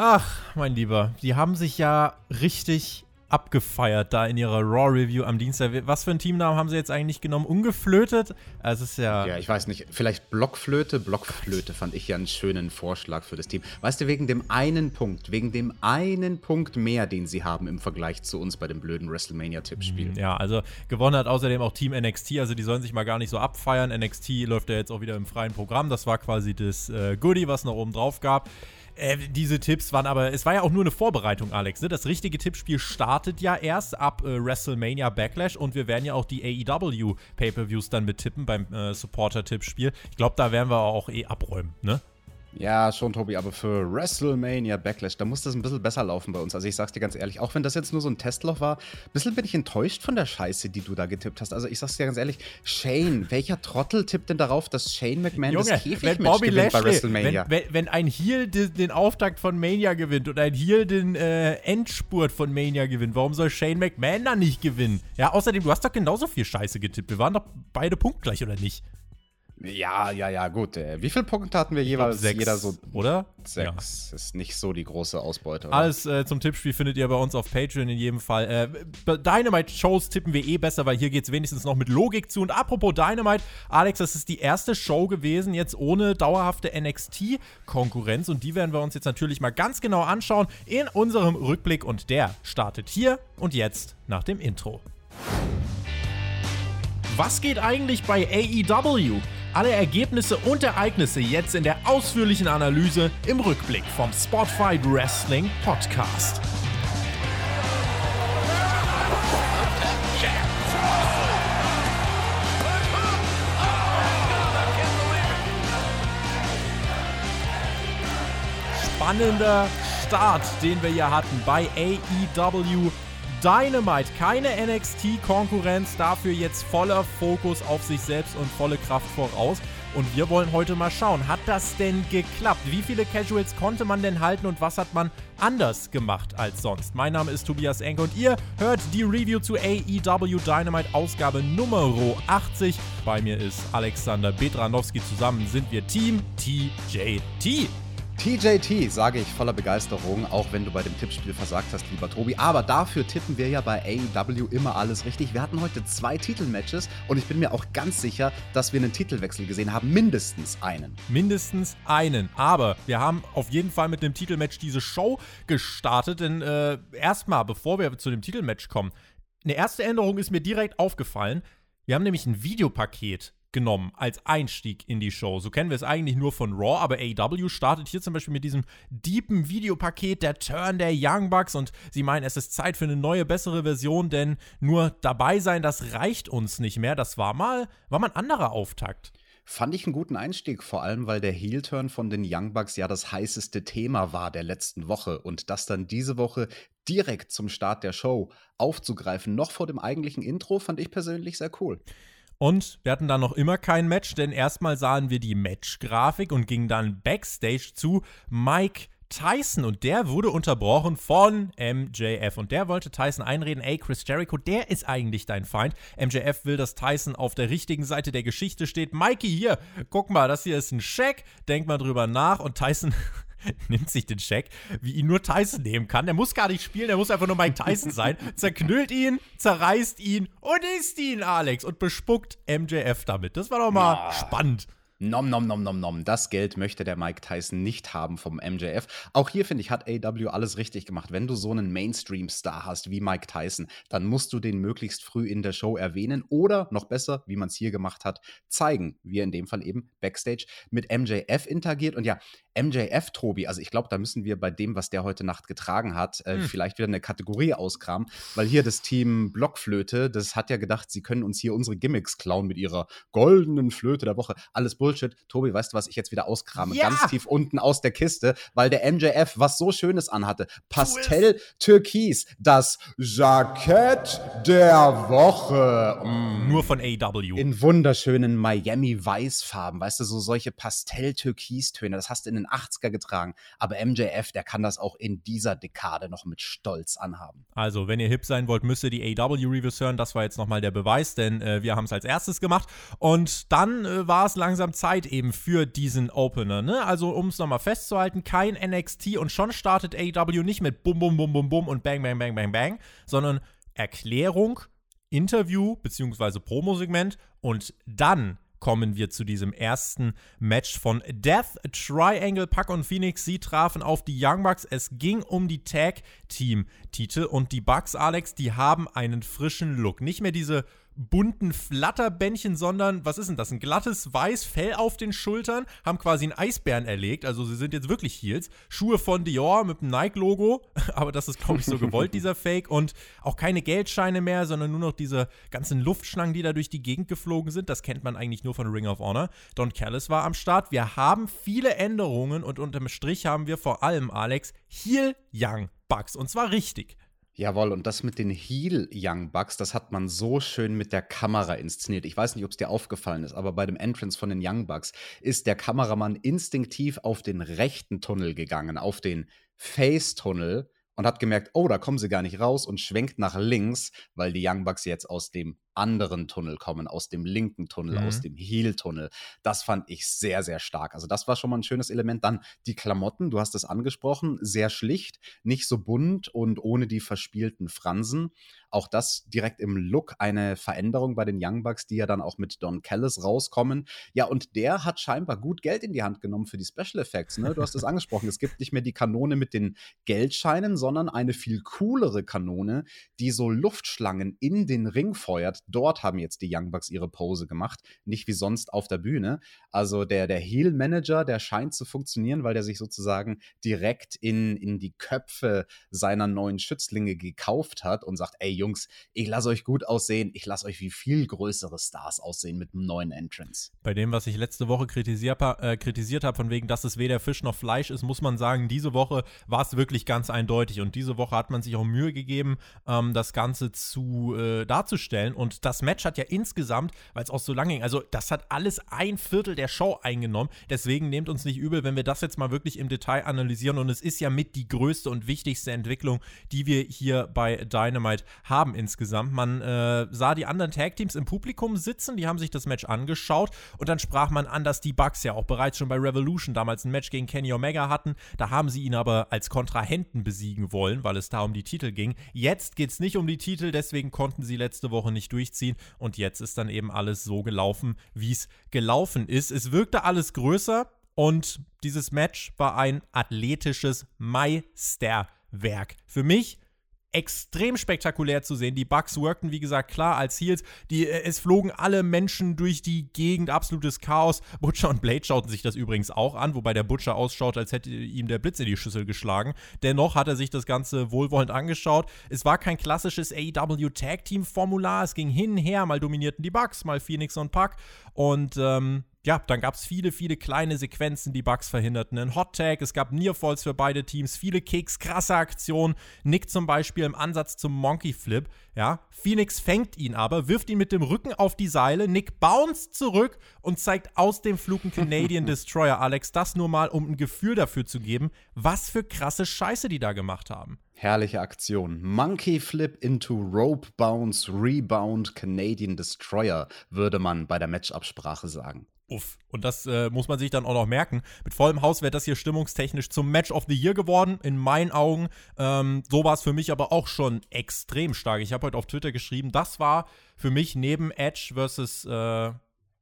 Ach, mein Lieber, die haben sich ja richtig abgefeiert da in ihrer Raw-Review am Dienstag. Was für einen Teamnamen haben sie jetzt eigentlich genommen? Ungeflötet? Also es ist ja. Ja, ich weiß nicht. Vielleicht Blockflöte? Blockflöte fand ich ja einen schönen Vorschlag für das Team. Weißt du, wegen dem einen Punkt, wegen dem einen Punkt mehr, den sie haben im Vergleich zu uns bei dem blöden WrestleMania-Tippspiel. Ja, also gewonnen hat außerdem auch Team NXT. Also die sollen sich mal gar nicht so abfeiern. NXT läuft ja jetzt auch wieder im freien Programm. Das war quasi das äh, Goodie, was noch oben drauf gab. Äh, diese Tipps waren aber, es war ja auch nur eine Vorbereitung, Alex. Ne? Das richtige Tippspiel startet ja erst ab äh, WrestleMania Backlash und wir werden ja auch die AEW Pay-Per-Views dann mit beim äh, Supporter-Tippspiel. Ich glaube, da werden wir auch eh abräumen, ne? Ja, schon, Tobi, aber für WrestleMania Backlash, da muss das ein bisschen besser laufen bei uns. Also ich sag's dir ganz ehrlich, auch wenn das jetzt nur so ein Testloch war, ein bisschen bin ich enttäuscht von der Scheiße, die du da getippt hast. Also ich sag's dir ganz ehrlich, Shane, welcher Trottel tippt denn darauf, dass Shane McMahon Junge, das Käfigmatch gewinnt Lashley, bei WrestleMania? Wenn, wenn, wenn, ein Heel den, den, Auftakt von Mania gewinnt und ein Heel den äh, Endspurt von Mania gewinnt, warum soll Shane McMahon dann nicht gewinnen? Ja, außerdem, du hast doch genauso viel Scheiße getippt. Wir waren doch beide punktgleich, oder nicht? Ja, ja, ja, gut. Äh, wie viele Punkte hatten wir jeweils? Sechs, Jeder so. Oder? Sechs. Ja. Ist nicht so die große Ausbeute. Oder? Alles äh, zum Tippspiel findet ihr bei uns auf Patreon in jedem Fall. Äh, Dynamite-Shows tippen wir eh besser, weil hier geht es wenigstens noch mit Logik zu. Und apropos Dynamite, Alex, das ist die erste Show gewesen, jetzt ohne dauerhafte NXT-Konkurrenz. Und die werden wir uns jetzt natürlich mal ganz genau anschauen in unserem Rückblick. Und der startet hier und jetzt nach dem Intro. Was geht eigentlich bei AEW? Alle Ergebnisse und Ereignisse jetzt in der ausführlichen Analyse im Rückblick vom Spotfight Wrestling Podcast. Spannender Start, den wir hier hatten bei AEW Dynamite. Keine NXT-Konkurrenz, dafür jetzt voller Fokus auf sich selbst und volle Kraft voraus. Und wir wollen heute mal schauen, hat das denn geklappt? Wie viele Casuals konnte man denn halten und was hat man anders gemacht als sonst? Mein Name ist Tobias Enke und ihr hört die Review zu AEW Dynamite Ausgabe Nummer 80. Bei mir ist Alexander Betranowski. Zusammen sind wir Team TJT. TJT, sage ich voller Begeisterung, auch wenn du bei dem Tippspiel versagt hast, lieber Tobi. Aber dafür tippen wir ja bei AEW immer alles richtig. Wir hatten heute zwei Titelmatches und ich bin mir auch ganz sicher, dass wir einen Titelwechsel gesehen haben. Mindestens einen. Mindestens einen. Aber wir haben auf jeden Fall mit dem Titelmatch diese Show gestartet. Denn äh, erstmal, bevor wir zu dem Titelmatch kommen, eine erste Änderung ist mir direkt aufgefallen. Wir haben nämlich ein Videopaket genommen als Einstieg in die Show. So kennen wir es eigentlich nur von Raw, aber AEW startet hier zum Beispiel mit diesem deepen Videopaket, der Turn der Young Bucks und sie meinen, es ist Zeit für eine neue, bessere Version, denn nur dabei sein, das reicht uns nicht mehr. Das war mal, war mal ein anderer Auftakt. Fand ich einen guten Einstieg, vor allem weil der Heel-Turn von den Young Bucks ja das heißeste Thema war der letzten Woche und das dann diese Woche direkt zum Start der Show aufzugreifen, noch vor dem eigentlichen Intro, fand ich persönlich sehr cool. Und wir hatten dann noch immer kein Match, denn erstmal sahen wir die Match-Grafik und gingen dann backstage zu Mike Tyson und der wurde unterbrochen von MJF und der wollte Tyson einreden, ey Chris Jericho, der ist eigentlich dein Feind. MJF will, dass Tyson auf der richtigen Seite der Geschichte steht. Mikey hier, guck mal, das hier ist ein Scheck, denk mal drüber nach und Tyson nimmt sich den Scheck, wie ihn nur Tyson nehmen kann. Der muss gar nicht spielen, der muss einfach nur Mike Tyson sein. Zerknüllt ihn, zerreißt ihn und isst ihn, Alex, und bespuckt MJF damit. Das war doch mal ja. spannend. Nom, nom, nom, nom, nom. Das Geld möchte der Mike Tyson nicht haben vom MJF. Auch hier, finde ich, hat AW alles richtig gemacht. Wenn du so einen Mainstream-Star hast wie Mike Tyson, dann musst du den möglichst früh in der Show erwähnen oder, noch besser, wie man es hier gemacht hat, zeigen. Wie er in dem Fall eben Backstage mit MJF interagiert. Und ja, MJF, Tobi, also ich glaube, da müssen wir bei dem, was der heute Nacht getragen hat, äh, hm. vielleicht wieder eine Kategorie auskramen, weil hier das Team Blockflöte, das hat ja gedacht, sie können uns hier unsere Gimmicks klauen mit ihrer goldenen Flöte der Woche. Alles Bullshit. Bullshit. Tobi, weißt du, was ich jetzt wieder auskrame? Ja! Ganz tief unten aus der Kiste, weil der MJF was so Schönes anhatte. Pastell Türkis, das Jackett der Woche. Mm. Nur von AW. In wunderschönen Miami Weißfarben, weißt du, so solche Pastell Türkis-Töne, das hast du in den 80er getragen. Aber MJF, der kann das auch in dieser Dekade noch mit Stolz anhaben. Also, wenn ihr hip sein wollt, müsst ihr die AW-Reviews hören. Das war jetzt nochmal der Beweis, denn äh, wir haben es als erstes gemacht. Und dann äh, war es langsam Zeit eben für diesen Opener, ne? Also, um es nochmal festzuhalten, kein NXT und schon startet AEW nicht mit Bum, Bum, Bum, Bum, Bum und Bang, Bang, Bang, Bang, Bang, sondern Erklärung, Interview bzw. Promosegment und dann kommen wir zu diesem ersten Match von Death Triangle. Pack und Phoenix, sie trafen auf die Young Bucks. Es ging um die Tag Team Titel und die Bucks, Alex, die haben einen frischen Look. Nicht mehr diese bunten Flatterbändchen, sondern was ist denn das? Ein glattes weiß Fell auf den Schultern, haben quasi einen Eisbären erlegt, also sie sind jetzt wirklich Heels. Schuhe von Dior mit dem Nike-Logo, aber das ist, glaube ich, so gewollt, dieser Fake. Und auch keine Geldscheine mehr, sondern nur noch diese ganzen Luftschlangen, die da durch die Gegend geflogen sind. Das kennt man eigentlich nur von Ring of Honor. Don Callis war am Start. Wir haben viele Änderungen und unterm Strich haben wir vor allem, Alex, Heel Young Bucks. Und zwar richtig. Jawohl, und das mit den Heel Young Bucks, das hat man so schön mit der Kamera inszeniert. Ich weiß nicht, ob es dir aufgefallen ist, aber bei dem Entrance von den Young Bucks ist der Kameramann instinktiv auf den rechten Tunnel gegangen, auf den Face-Tunnel und hat gemerkt, oh, da kommen sie gar nicht raus und schwenkt nach links, weil die Young Bucks jetzt aus dem anderen Tunnel kommen, aus dem linken Tunnel, mhm. aus dem Heel-Tunnel. Das fand ich sehr, sehr stark. Also das war schon mal ein schönes Element. Dann die Klamotten, du hast es angesprochen, sehr schlicht, nicht so bunt und ohne die verspielten Fransen. Auch das direkt im Look eine Veränderung bei den Young Bucks, die ja dann auch mit Don Callis rauskommen. Ja, und der hat scheinbar gut Geld in die Hand genommen für die Special Effects. Ne? Du hast es angesprochen. Es gibt nicht mehr die Kanone mit den Geldscheinen, sondern eine viel coolere Kanone, die so Luftschlangen in den Ring feuert, dort haben jetzt die Young Bucks ihre Pose gemacht, nicht wie sonst auf der Bühne. Also der, der Heel-Manager, der scheint zu funktionieren, weil der sich sozusagen direkt in, in die Köpfe seiner neuen Schützlinge gekauft hat und sagt, ey Jungs, ich lasse euch gut aussehen, ich lasse euch wie viel größere Stars aussehen mit einem neuen Entrance. Bei dem, was ich letzte Woche kritisiert, äh, kritisiert habe, von wegen, dass es weder Fisch noch Fleisch ist, muss man sagen, diese Woche war es wirklich ganz eindeutig und diese Woche hat man sich auch Mühe gegeben, ähm, das Ganze zu äh, darzustellen und das Match hat ja insgesamt, weil es auch so lange ging, also das hat alles ein Viertel der Show eingenommen. Deswegen nehmt uns nicht übel, wenn wir das jetzt mal wirklich im Detail analysieren. Und es ist ja mit die größte und wichtigste Entwicklung, die wir hier bei Dynamite haben insgesamt. Man äh, sah die anderen Tag-Teams im Publikum sitzen, die haben sich das Match angeschaut und dann sprach man an, dass die Bucks ja auch bereits schon bei Revolution damals ein Match gegen Kenny Omega hatten. Da haben sie ihn aber als Kontrahenten besiegen wollen, weil es da um die Titel ging. Jetzt geht es nicht um die Titel, deswegen konnten sie letzte Woche nicht durch durchziehen. Und jetzt ist dann eben alles so gelaufen, wie es gelaufen ist. Es wirkte alles größer und dieses Match war ein athletisches Meisterwerk. Für mich extrem spektakulär zu sehen. Die Bugs workten, wie gesagt, klar als Heels. Die, äh, es flogen alle Menschen durch die Gegend, absolutes Chaos. Butcher und Blade schauten sich das übrigens auch an, wobei der Butcher ausschaut, als hätte ihm der Blitz in die Schüssel geschlagen. Dennoch hat er sich das Ganze wohlwollend angeschaut. Es war kein klassisches AEW Tag Team Formular. Es ging hin und her, mal dominierten die Bugs, mal Phoenix und Puck. Und ähm, ja, dann gab es viele, viele kleine Sequenzen, die Bugs verhinderten. Ein Hot Tag, es gab Nearfalls für beide Teams, viele Kicks, krasse Aktionen. Nick zum Beispiel im Ansatz zum Monkey Flip. Ja, Phoenix fängt ihn aber, wirft ihn mit dem Rücken auf die Seile. Nick bounced zurück und zeigt aus dem Flug einen Canadian Destroyer. Alex, das nur mal, um ein Gefühl dafür zu geben, was für krasse Scheiße die da gemacht haben. Herrliche Aktion. Monkey Flip into Rope Bounce Rebound Canadian Destroyer, würde man bei der Matchabsprache sagen. Uff. Und das äh, muss man sich dann auch noch merken. Mit vollem Haus wäre das hier stimmungstechnisch zum Match of the Year geworden, in meinen Augen. Ähm, so war es für mich aber auch schon extrem stark. Ich habe heute auf Twitter geschrieben, das war für mich neben Edge versus äh,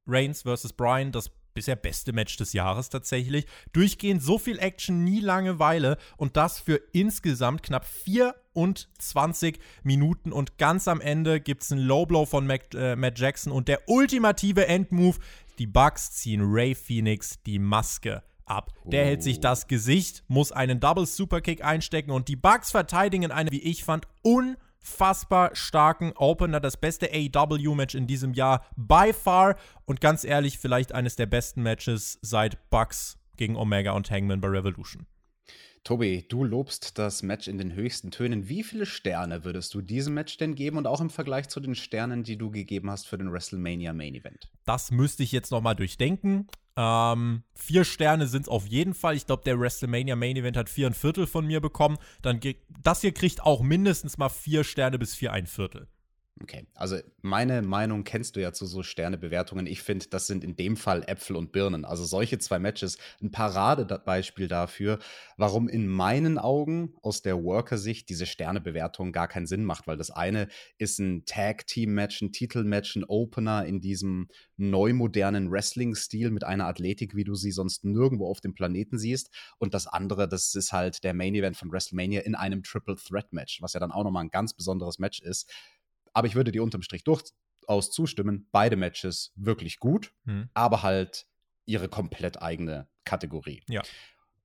Reigns versus Brian das bisher beste Match des Jahres tatsächlich. Durchgehend so viel Action, nie Langeweile und das für insgesamt knapp 24 Minuten und ganz am Ende gibt es einen Low Blow von Mac, äh, Matt Jackson und der ultimative Endmove, die Bucks ziehen Ray Phoenix die Maske ab. Der oh. hält sich das Gesicht, muss einen Double Superkick einstecken und die Bucks verteidigen eine, wie ich fand, unfassbar starken Opener. Das beste AEW-Match in diesem Jahr by far und ganz ehrlich, vielleicht eines der besten Matches seit Bucks gegen Omega und Hangman bei Revolution. Tobi, du lobst das Match in den höchsten Tönen. Wie viele Sterne würdest du diesem Match denn geben und auch im Vergleich zu den Sternen, die du gegeben hast für den WrestleMania Main Event? Das müsste ich jetzt nochmal durchdenken. Ähm, vier Sterne sind es auf jeden Fall. Ich glaube, der WrestleMania Main Event hat vier ein Viertel von mir bekommen. Dann das hier kriegt auch mindestens mal vier Sterne bis vier ein Viertel. Okay, also meine Meinung kennst du ja zu so Sternebewertungen. Ich finde, das sind in dem Fall Äpfel und Birnen. Also solche zwei Matches, ein Paradebeispiel dafür, warum in meinen Augen aus der Worker-Sicht diese Sternebewertung gar keinen Sinn macht, weil das eine ist ein Tag-Team-Match, ein Titelmatch, ein Opener in diesem neumodernen Wrestling-Stil mit einer Athletik, wie du sie sonst nirgendwo auf dem Planeten siehst. Und das andere, das ist halt der Main-Event von WrestleMania in einem Triple-Threat-Match, was ja dann auch nochmal ein ganz besonderes Match ist aber ich würde dir unterm Strich durchaus zustimmen. Beide Matches wirklich gut, hm. aber halt ihre komplett eigene Kategorie. Ja.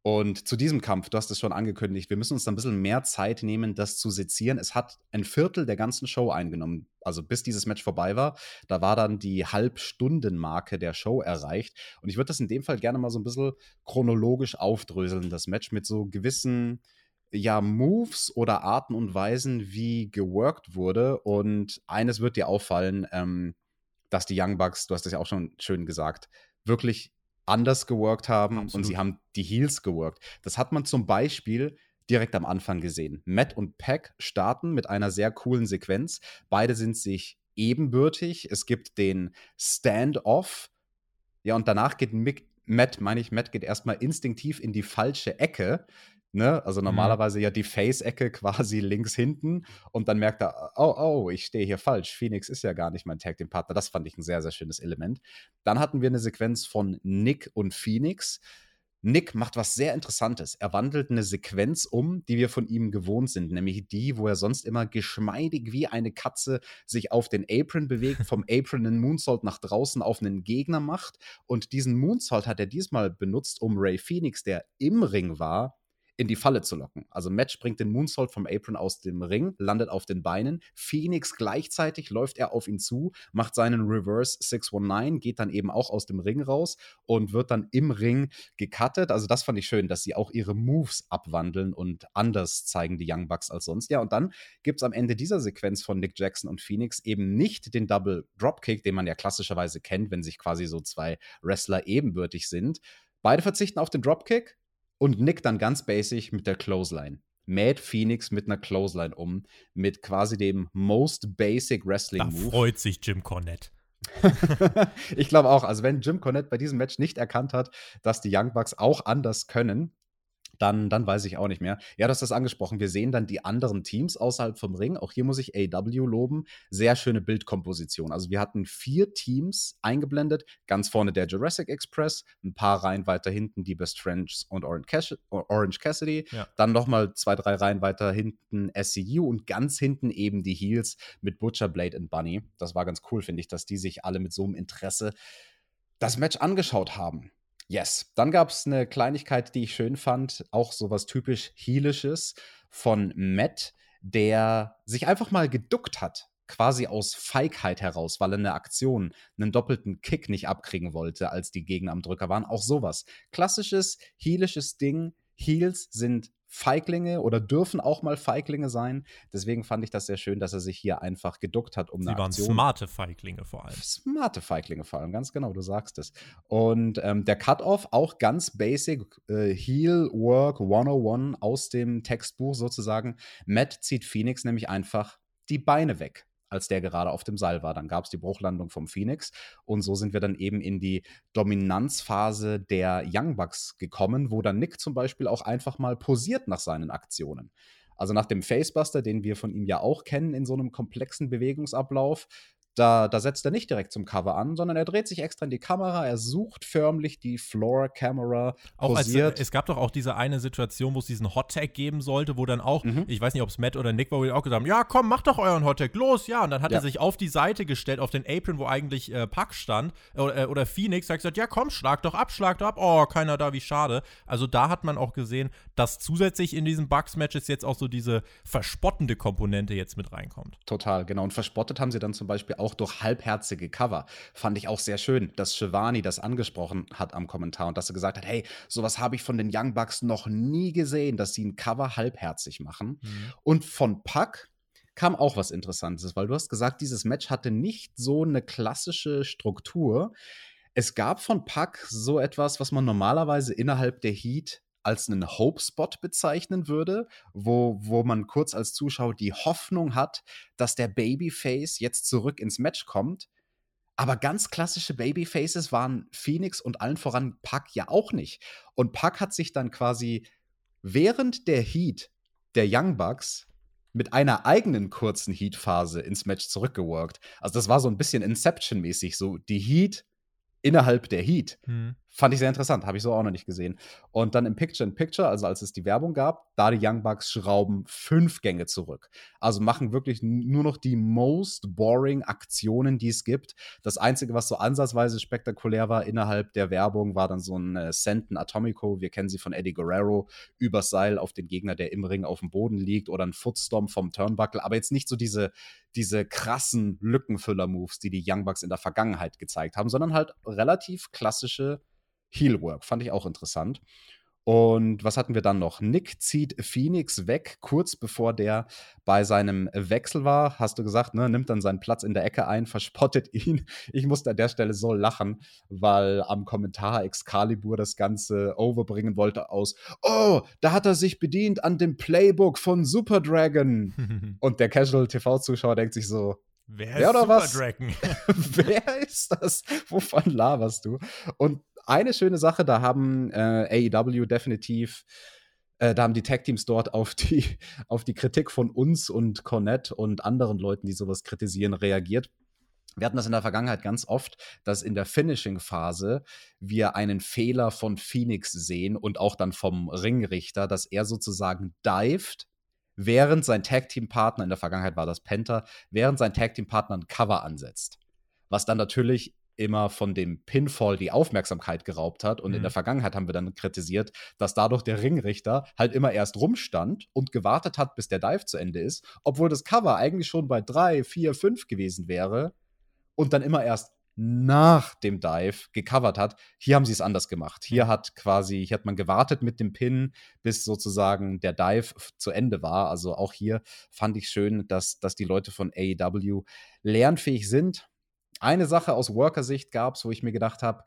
Und zu diesem Kampf, du hast es schon angekündigt, wir müssen uns da ein bisschen mehr Zeit nehmen, das zu sezieren. Es hat ein Viertel der ganzen Show eingenommen. Also bis dieses Match vorbei war, da war dann die Halbstundenmarke der Show erreicht. Und ich würde das in dem Fall gerne mal so ein bisschen chronologisch aufdröseln, das Match mit so gewissen ja Moves oder Arten und Weisen, wie geworkt wurde. Und eines wird dir auffallen, ähm, dass die Young Bucks, du hast das ja auch schon schön gesagt, wirklich anders geworkt haben Absolut. und sie haben die Heels geworkt. Das hat man zum Beispiel direkt am Anfang gesehen. Matt und Pack starten mit einer sehr coolen Sequenz. Beide sind sich ebenbürtig. Es gibt den Stand-off. Ja, und danach geht Mick, Matt, meine ich, Matt geht erstmal instinktiv in die falsche Ecke. Ne? Also mhm. normalerweise mhm. ja die Face-Ecke quasi links hinten und dann merkt er, oh, oh, ich stehe hier falsch. Phoenix ist ja gar nicht mein Tag Team Partner. Das fand ich ein sehr, sehr schönes Element. Dann hatten wir eine Sequenz von Nick und Phoenix. Nick macht was sehr Interessantes. Er wandelt eine Sequenz um, die wir von ihm gewohnt sind, nämlich die, wo er sonst immer geschmeidig wie eine Katze sich auf den Apron bewegt, vom Apron einen Moonsault nach draußen auf einen Gegner macht. Und diesen Moonsault hat er diesmal benutzt, um Ray Phoenix, der im Ring war, in die Falle zu locken. Also Match bringt den Moonsault vom Apron aus dem Ring, landet auf den Beinen. Phoenix gleichzeitig läuft er auf ihn zu, macht seinen Reverse 619, geht dann eben auch aus dem Ring raus und wird dann im Ring gecuttet. Also das fand ich schön, dass sie auch ihre Moves abwandeln und anders zeigen die Young Bucks als sonst. Ja, und dann gibt es am Ende dieser Sequenz von Nick Jackson und Phoenix eben nicht den Double Dropkick, den man ja klassischerweise kennt, wenn sich quasi so zwei Wrestler ebenbürtig sind. Beide verzichten auf den Dropkick, und nickt dann ganz basic mit der Clothesline. Mäht Phoenix mit einer Clothesline um, mit quasi dem most basic Wrestling Move. Da freut sich Jim Cornette. ich glaube auch, also wenn Jim Cornette bei diesem Match nicht erkannt hat, dass die Young Bucks auch anders können, dann, dann weiß ich auch nicht mehr. Ja, du hast das angesprochen. Wir sehen dann die anderen Teams außerhalb vom Ring. Auch hier muss ich AW loben. Sehr schöne Bildkomposition. Also wir hatten vier Teams eingeblendet. Ganz vorne der Jurassic Express, ein paar Reihen weiter hinten die Best Friends und Orange Cassidy. Ja. Dann nochmal zwei, drei Reihen weiter hinten SCU und ganz hinten eben die Heels mit Butcher, Blade und Bunny. Das war ganz cool, finde ich, dass die sich alle mit so einem Interesse das Match angeschaut haben. Yes. Dann gab es eine Kleinigkeit, die ich schön fand, auch sowas typisch Heelisches von Matt, der sich einfach mal geduckt hat, quasi aus Feigheit heraus, weil er eine Aktion, einen doppelten Kick nicht abkriegen wollte, als die Gegner am Drücker waren. Auch sowas. Klassisches, heelisches Ding. Heels sind Feiglinge oder dürfen auch mal Feiglinge sein. Deswegen fand ich das sehr schön, dass er sich hier einfach geduckt hat, um Sie eine waren Aktion. smarte Feiglinge vor allem. Smarte Feiglinge vor allem, ganz genau, du sagst es. Und ähm, der Cut-Off auch ganz basic, äh, Heel Work 101 aus dem Textbuch sozusagen. Matt zieht Phoenix nämlich einfach die Beine weg als der gerade auf dem Seil war. Dann gab es die Bruchlandung vom Phoenix und so sind wir dann eben in die Dominanzphase der Young Bucks gekommen, wo dann Nick zum Beispiel auch einfach mal posiert nach seinen Aktionen. Also nach dem Facebuster, den wir von ihm ja auch kennen in so einem komplexen Bewegungsablauf, da, da setzt er nicht direkt zum Cover an, sondern er dreht sich extra in die Kamera, er sucht förmlich die Floor-Camera. Auch als, es gab doch auch diese eine Situation, wo es diesen Hot-Tag geben sollte, wo dann auch, mhm. ich weiß nicht, ob es Matt oder Nick war, wo die auch gesagt haben, ja, komm, mach doch euren Hot-Tag, los, ja. Und dann hat ja. er sich auf die Seite gestellt, auf den Apron, wo eigentlich äh, Puck stand, äh, oder Phoenix, hat gesagt, ja, komm, schlag doch ab, schlag doch ab. Oh, keiner da, wie schade. Also da hat man auch gesehen, dass zusätzlich in diesen Bugs-Matches jetzt auch so diese verspottende Komponente jetzt mit reinkommt. Total, genau. Und verspottet haben sie dann zum Beispiel auch durch halbherzige Cover. Fand ich auch sehr schön, dass Shivani das angesprochen hat am Kommentar und dass er gesagt hat, hey, sowas habe ich von den Young Bucks noch nie gesehen, dass sie ein Cover halbherzig machen. Mhm. Und von Puck kam auch was Interessantes, weil du hast gesagt, dieses Match hatte nicht so eine klassische Struktur. Es gab von Puck so etwas, was man normalerweise innerhalb der Heat als einen Hope-Spot bezeichnen würde, wo, wo man kurz als Zuschauer die Hoffnung hat, dass der Babyface jetzt zurück ins Match kommt. Aber ganz klassische Babyfaces waren Phoenix und allen voran Pack ja auch nicht. Und Pack hat sich dann quasi während der Heat der Young Bucks mit einer eigenen kurzen Heat-Phase ins Match zurückgeworkt. Also das war so ein bisschen Inception-mäßig, so die Heat innerhalb der Heat. Hm. Fand ich sehr interessant, habe ich so auch noch nicht gesehen. Und dann im Picture-in-Picture, also als es die Werbung gab, da die Young Bucks schrauben fünf Gänge zurück. Also machen wirklich nur noch die most boring Aktionen, die es gibt. Das Einzige, was so ansatzweise spektakulär war innerhalb der Werbung, war dann so ein äh, Senten Atomico, wir kennen sie von Eddie Guerrero, übers Seil auf den Gegner, der im Ring auf dem Boden liegt, oder ein Footstomp vom Turnbuckle, aber jetzt nicht so diese, diese krassen Lückenfüller-Moves, die die Young Bucks in der Vergangenheit gezeigt haben, sondern halt relativ klassische Heelwork. Fand ich auch interessant. Und was hatten wir dann noch? Nick zieht Phoenix weg, kurz bevor der bei seinem Wechsel war. Hast du gesagt, ne? Nimmt dann seinen Platz in der Ecke ein, verspottet ihn. Ich musste an der Stelle so lachen, weil am Kommentar Excalibur das Ganze overbringen wollte aus: Oh, da hat er sich bedient an dem Playbook von Super Dragon. Und der Casual TV-Zuschauer denkt sich so: Wer, Wer ist Super was? Dragon? Wer ist das? Wovon laberst du? Und eine schöne Sache, da haben äh, AEW definitiv äh, da haben die Tag-Teams dort auf die, auf die Kritik von uns und Cornette und anderen Leuten, die sowas kritisieren, reagiert. Wir hatten das in der Vergangenheit ganz oft, dass in der Finishing-Phase wir einen Fehler von Phoenix sehen und auch dann vom Ringrichter, dass er sozusagen dived, während sein Tag-Team-Partner, in der Vergangenheit war das Penta, während sein Tag-Team-Partner ein Cover ansetzt. Was dann natürlich immer von dem Pinfall die Aufmerksamkeit geraubt hat. Und mhm. in der mhm. Vergangenheit haben wir dann kritisiert, dass dadurch der Ringrichter halt immer erst rumstand und gewartet hat, bis der Dive zu Ende ist, obwohl das Cover eigentlich schon bei drei, vier, fünf gewesen wäre und dann immer erst nach dem Dive gecovert hat. Hier haben sie es anders gemacht. Hier hat quasi, hier hat man gewartet mit dem Pin, bis sozusagen der Dive zu Ende war. Also auch hier fand ich schön, dass, dass die Leute von AEW lernfähig sind eine Sache aus Worker-Sicht gab es, wo ich mir gedacht habe,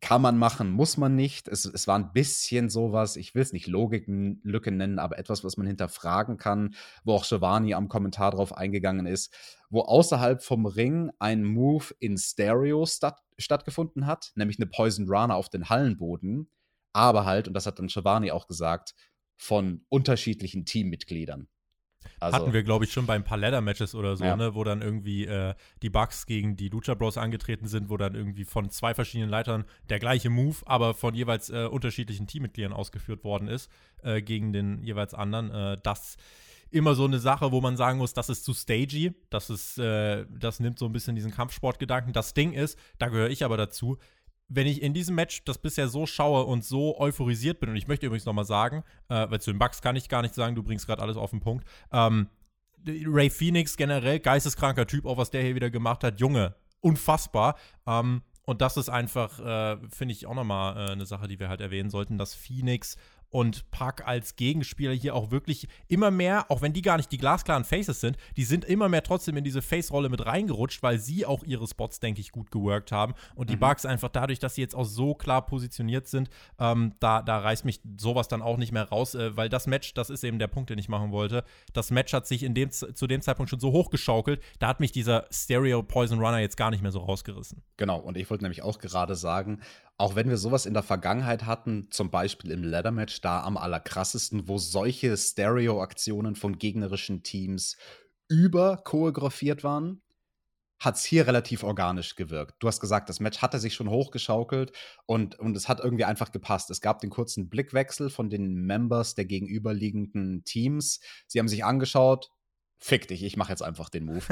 kann man machen, muss man nicht. Es, es war ein bisschen sowas, ich will es nicht Logiklücke nennen, aber etwas, was man hinterfragen kann, wo auch Giovanni am Kommentar drauf eingegangen ist, wo außerhalb vom Ring ein Move in Stereo stat stattgefunden hat, nämlich eine Poison Rana auf den Hallenboden, aber halt, und das hat dann Giovanni auch gesagt, von unterschiedlichen Teammitgliedern. Also, Hatten wir, glaube ich, schon bei ein paar Ladder-Matches oder so, ja. ne, wo dann irgendwie äh, die Bugs gegen die Lucha Bros angetreten sind, wo dann irgendwie von zwei verschiedenen Leitern der gleiche Move, aber von jeweils äh, unterschiedlichen Teammitgliedern ausgeführt worden ist, äh, gegen den jeweils anderen. Äh, das immer so eine Sache, wo man sagen muss, das ist zu stagey, das ist, äh, das nimmt so ein bisschen diesen Kampfsportgedanken. Das Ding ist, da gehöre ich aber dazu, wenn ich in diesem Match das bisher so schaue und so euphorisiert bin, und ich möchte übrigens nochmal sagen, äh, weil zu den Bugs kann ich gar nicht sagen, du bringst gerade alles auf den Punkt. Ähm, Ray Phoenix generell, geisteskranker Typ, auch was der hier wieder gemacht hat, Junge, unfassbar. Ähm, und das ist einfach, äh, finde ich, auch nochmal äh, eine Sache, die wir halt erwähnen sollten, dass Phoenix und Park als Gegenspieler hier auch wirklich immer mehr, auch wenn die gar nicht die glasklaren Faces sind, die sind immer mehr trotzdem in diese Face-Rolle mit reingerutscht, weil sie auch ihre Spots, denke ich, gut geworkt haben. Und die mhm. Bugs einfach dadurch, dass sie jetzt auch so klar positioniert sind, ähm, da, da reißt mich sowas dann auch nicht mehr raus, äh, weil das Match, das ist eben der Punkt, den ich machen wollte. Das Match hat sich in dem, zu dem Zeitpunkt schon so hochgeschaukelt, da hat mich dieser Stereo Poison Runner jetzt gar nicht mehr so rausgerissen. Genau, und ich wollte nämlich auch gerade sagen, auch wenn wir sowas in der Vergangenheit hatten, zum Beispiel im Ladder Match, da am allerkrassesten, wo solche Stereo-Aktionen von gegnerischen Teams überchoreografiert waren, hat es hier relativ organisch gewirkt. Du hast gesagt, das Match hatte sich schon hochgeschaukelt und, und es hat irgendwie einfach gepasst. Es gab den kurzen Blickwechsel von den Members der gegenüberliegenden Teams. Sie haben sich angeschaut, fick dich, ich mache jetzt einfach den Move.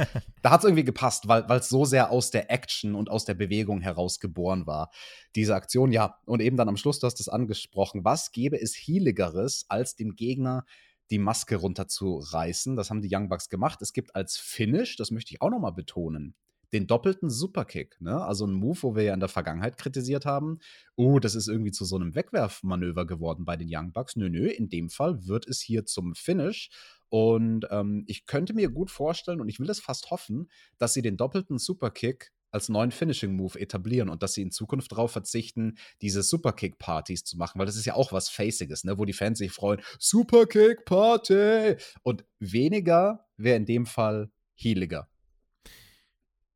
da hat es irgendwie gepasst, weil es so sehr aus der Action und aus der Bewegung heraus geboren war. Diese Aktion, ja, und eben dann am Schluss, du hast es angesprochen, was gäbe es Healigeres, als dem Gegner die Maske runterzureißen? Das haben die Young Bucks gemacht. Es gibt als Finish, das möchte ich auch nochmal betonen, den doppelten Superkick, ne? Also ein Move, wo wir ja in der Vergangenheit kritisiert haben, oh, das ist irgendwie zu so einem Wegwerfmanöver geworden bei den Young Bucks. Nö, nö, in dem Fall wird es hier zum Finish und ähm, ich könnte mir gut vorstellen und ich will es fast hoffen, dass sie den doppelten Superkick als neuen Finishing-Move etablieren und dass sie in Zukunft darauf verzichten, diese Superkick-Partys zu machen, weil das ist ja auch was Faciges, ne, wo die Fans sich freuen, Superkick-Party! Und weniger wäre in dem Fall healiger.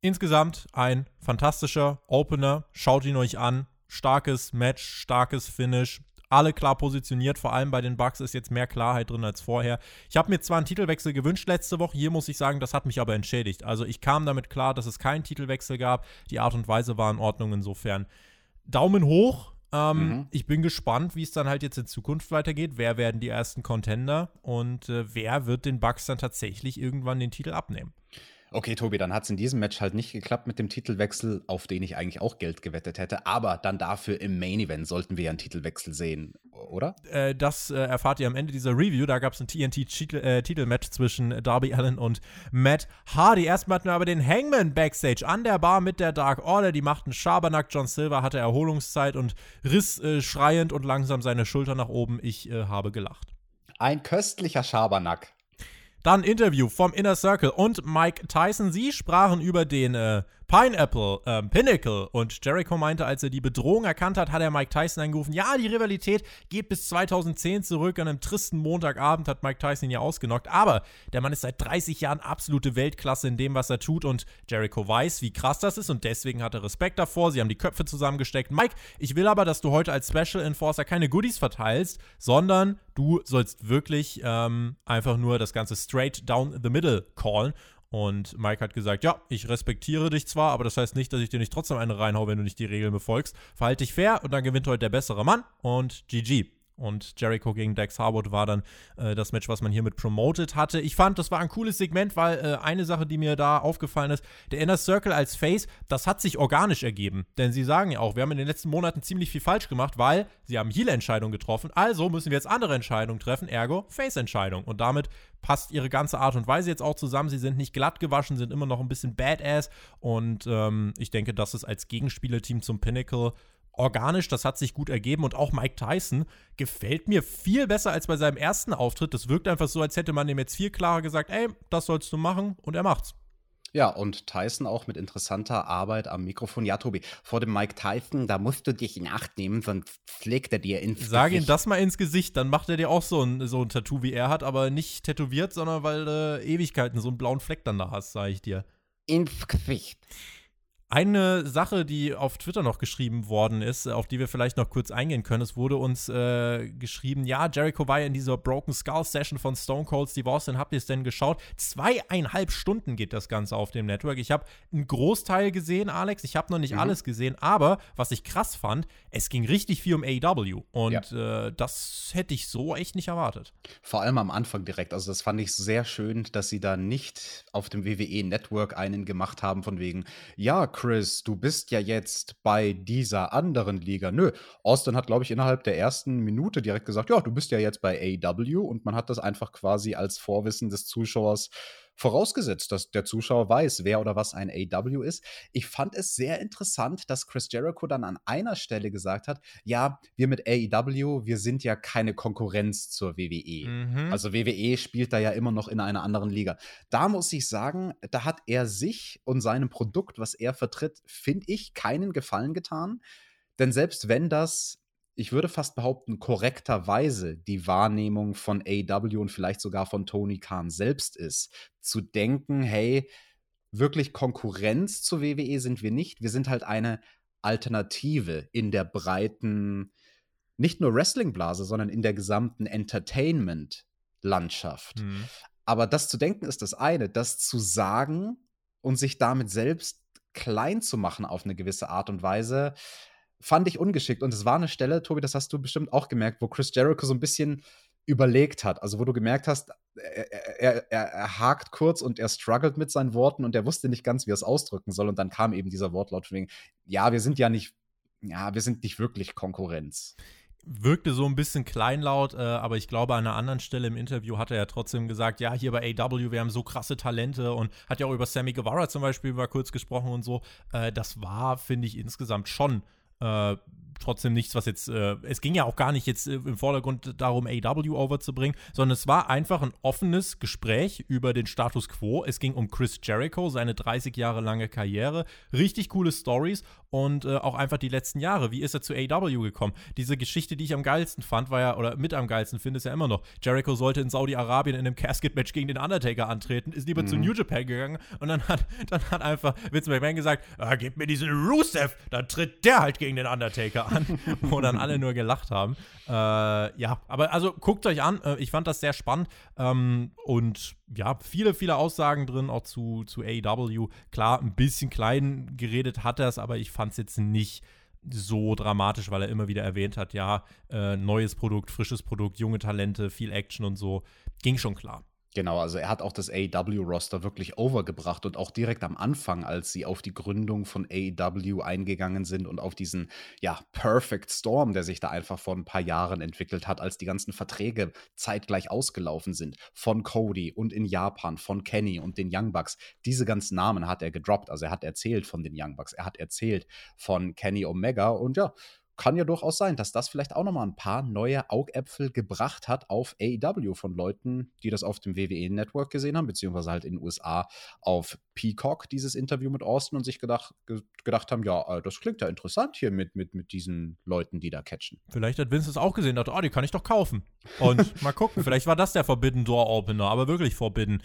Insgesamt ein fantastischer Opener. Schaut ihn euch an. Starkes Match, starkes Finish alle klar positioniert. Vor allem bei den Bucks ist jetzt mehr Klarheit drin als vorher. Ich habe mir zwar einen Titelwechsel gewünscht letzte Woche, hier muss ich sagen, das hat mich aber entschädigt. Also ich kam damit klar, dass es keinen Titelwechsel gab. Die Art und Weise war in Ordnung insofern. Daumen hoch. Ähm, mhm. Ich bin gespannt, wie es dann halt jetzt in Zukunft weitergeht. Wer werden die ersten Contender und äh, wer wird den Bucks dann tatsächlich irgendwann den Titel abnehmen? Okay, Tobi, dann hat es in diesem Match halt nicht geklappt mit dem Titelwechsel, auf den ich eigentlich auch Geld gewettet hätte. Aber dann dafür im Main Event sollten wir ja einen Titelwechsel sehen, oder? Äh, das äh, erfahrt ihr am Ende dieser Review. Da gab es ein TNT-Titelmatch äh, zwischen Darby Allen und Matt Hardy. Erstmal hatten wir aber den Hangman Backstage an der Bar mit der Dark Order. Die machten Schabernack. John Silver hatte Erholungszeit und riss äh, schreiend und langsam seine Schulter nach oben. Ich äh, habe gelacht. Ein köstlicher Schabernack. Dann Interview vom Inner Circle und Mike Tyson. Sie sprachen über den äh, Pineapple, ähm, Pinnacle. Und Jericho meinte, als er die Bedrohung erkannt hat, hat er Mike Tyson angerufen. Ja, die Rivalität geht bis 2010 zurück. An einem tristen Montagabend hat Mike Tyson ihn ja ausgenockt. Aber der Mann ist seit 30 Jahren absolute Weltklasse in dem, was er tut. Und Jericho weiß, wie krass das ist. Und deswegen hat er Respekt davor. Sie haben die Köpfe zusammengesteckt. Mike, ich will aber, dass du heute als Special Enforcer keine Goodies verteilst, sondern du sollst wirklich ähm, einfach nur das Ganze straight down the middle callen. Und Mike hat gesagt, ja, ich respektiere dich zwar, aber das heißt nicht, dass ich dir nicht trotzdem eine reinhau, wenn du nicht die Regeln befolgst. Verhalte dich fair und dann gewinnt heute der bessere Mann und GG. Und Jericho gegen Dex Harwood war dann äh, das Match, was man hiermit promoted hatte. Ich fand, das war ein cooles Segment, weil äh, eine Sache, die mir da aufgefallen ist, der Inner Circle als Face, das hat sich organisch ergeben. Denn sie sagen ja auch, wir haben in den letzten Monaten ziemlich viel falsch gemacht, weil sie haben Heal-Entscheidungen getroffen. Also müssen wir jetzt andere Entscheidungen treffen, ergo Face-Entscheidung. Und damit passt ihre ganze Art und Weise jetzt auch zusammen. Sie sind nicht glatt gewaschen, sind immer noch ein bisschen Badass. Und ähm, ich denke, das ist als Gegenspielerteam zum Pinnacle organisch, das hat sich gut ergeben und auch Mike Tyson gefällt mir viel besser als bei seinem ersten Auftritt. Das wirkt einfach so, als hätte man ihm jetzt viel klarer gesagt, ey, das sollst du machen und er macht's. Ja, und Tyson auch mit interessanter Arbeit am Mikrofon. Ja, Tobi, vor dem Mike Tyson, da musst du dich in Acht nehmen, sonst pflegt er dir ins Sag Gesicht. ihm das mal ins Gesicht, dann macht er dir auch so ein, so ein Tattoo, wie er hat, aber nicht tätowiert, sondern weil du äh, Ewigkeiten so einen blauen Fleck dann da hast, sag ich dir. Ins Gesicht. Eine Sache, die auf Twitter noch geschrieben worden ist, auf die wir vielleicht noch kurz eingehen können, es wurde uns äh, geschrieben, ja, Jericho war ja in dieser Broken Skull Session von Stone Cold Steve Austin, habt ihr es denn geschaut? Zweieinhalb Stunden geht das Ganze auf dem Network. Ich habe einen Großteil gesehen, Alex, ich habe noch nicht mhm. alles gesehen, aber was ich krass fand, es ging richtig viel um AEW und ja. äh, das hätte ich so echt nicht erwartet. Vor allem am Anfang direkt, also das fand ich sehr schön, dass sie da nicht auf dem WWE Network einen gemacht haben von wegen, ja, Chris, du bist ja jetzt bei dieser anderen Liga. Nö, Austin hat, glaube ich, innerhalb der ersten Minute direkt gesagt, ja, du bist ja jetzt bei AEW und man hat das einfach quasi als Vorwissen des Zuschauers Vorausgesetzt, dass der Zuschauer weiß, wer oder was ein AW ist. Ich fand es sehr interessant, dass Chris Jericho dann an einer Stelle gesagt hat, ja, wir mit AEW, wir sind ja keine Konkurrenz zur WWE. Mhm. Also WWE spielt da ja immer noch in einer anderen Liga. Da muss ich sagen, da hat er sich und seinem Produkt, was er vertritt, finde ich, keinen Gefallen getan. Denn selbst wenn das ich würde fast behaupten, korrekterweise die Wahrnehmung von AW und vielleicht sogar von Tony Khan selbst ist, zu denken, hey, wirklich Konkurrenz zur WWE sind wir nicht, wir sind halt eine Alternative in der breiten, nicht nur Wrestling-Blase, sondern in der gesamten Entertainment-Landschaft. Mhm. Aber das zu denken ist das eine, das zu sagen und sich damit selbst klein zu machen auf eine gewisse Art und Weise, fand ich ungeschickt. Und es war eine Stelle, Tobi, das hast du bestimmt auch gemerkt, wo Chris Jericho so ein bisschen überlegt hat. Also wo du gemerkt hast, er, er, er, er, hakt kurz und er struggelt mit seinen Worten und er wusste nicht ganz, wie er es ausdrücken soll. Und dann kam eben dieser Wortlaut von wegen, ja, wir sind ja nicht, ja, wir sind nicht wirklich Konkurrenz. Wirkte so ein bisschen kleinlaut, äh, aber ich glaube, an einer anderen Stelle im Interview hat er ja trotzdem gesagt, ja, hier bei AW, wir haben so krasse Talente und hat ja auch über Sammy Guevara zum Beispiel mal kurz gesprochen und so. Äh, das war, finde ich, insgesamt schon äh, trotzdem nichts, was jetzt, äh, es ging ja auch gar nicht jetzt äh, im Vordergrund darum, AW overzubringen, sondern es war einfach ein offenes Gespräch über den Status quo. Es ging um Chris Jericho, seine 30 Jahre lange Karriere, richtig coole Stories und äh, auch einfach die letzten Jahre. Wie ist er zu AW gekommen? Diese Geschichte, die ich am geilsten fand, war ja, oder mit am geilsten finde, ist ja immer noch, Jericho sollte in Saudi-Arabien in einem Casket-Match gegen den Undertaker antreten, ist lieber mhm. zu New Japan gegangen und dann hat, dann hat einfach Vince McMahon gesagt, ah, gib mir diesen Rusev, dann tritt der halt gegen den Undertaker an, wo dann alle nur gelacht haben. Äh, ja, aber also guckt euch an, äh, ich fand das sehr spannend ähm, und ja, viele, viele Aussagen drin, auch zu, zu AEW. Klar, ein bisschen klein geredet hat er es, aber ich fand es jetzt nicht so dramatisch, weil er immer wieder erwähnt hat, ja, äh, neues Produkt, frisches Produkt, junge Talente, viel Action und so. Ging schon klar. Genau, also er hat auch das AEW-Roster wirklich overgebracht und auch direkt am Anfang, als sie auf die Gründung von AEW eingegangen sind und auf diesen, ja, Perfect Storm, der sich da einfach vor ein paar Jahren entwickelt hat, als die ganzen Verträge zeitgleich ausgelaufen sind, von Cody und in Japan, von Kenny und den Young Bucks. Diese ganzen Namen hat er gedroppt, also er hat erzählt von den Young Bucks, er hat erzählt von Kenny Omega und ja, kann ja durchaus sein, dass das vielleicht auch nochmal ein paar neue Augäpfel gebracht hat auf AEW von Leuten, die das auf dem WWE-Network gesehen haben, beziehungsweise halt in den USA auf Peacock, dieses Interview mit Austin und sich gedacht, gedacht haben, ja, äh, das klingt ja interessant hier mit, mit, mit diesen Leuten, die da catchen. Vielleicht hat Vince es auch gesehen, dachte, oh, die kann ich doch kaufen. Und mal gucken, vielleicht war das der Forbidden Door Opener, aber wirklich Forbidden.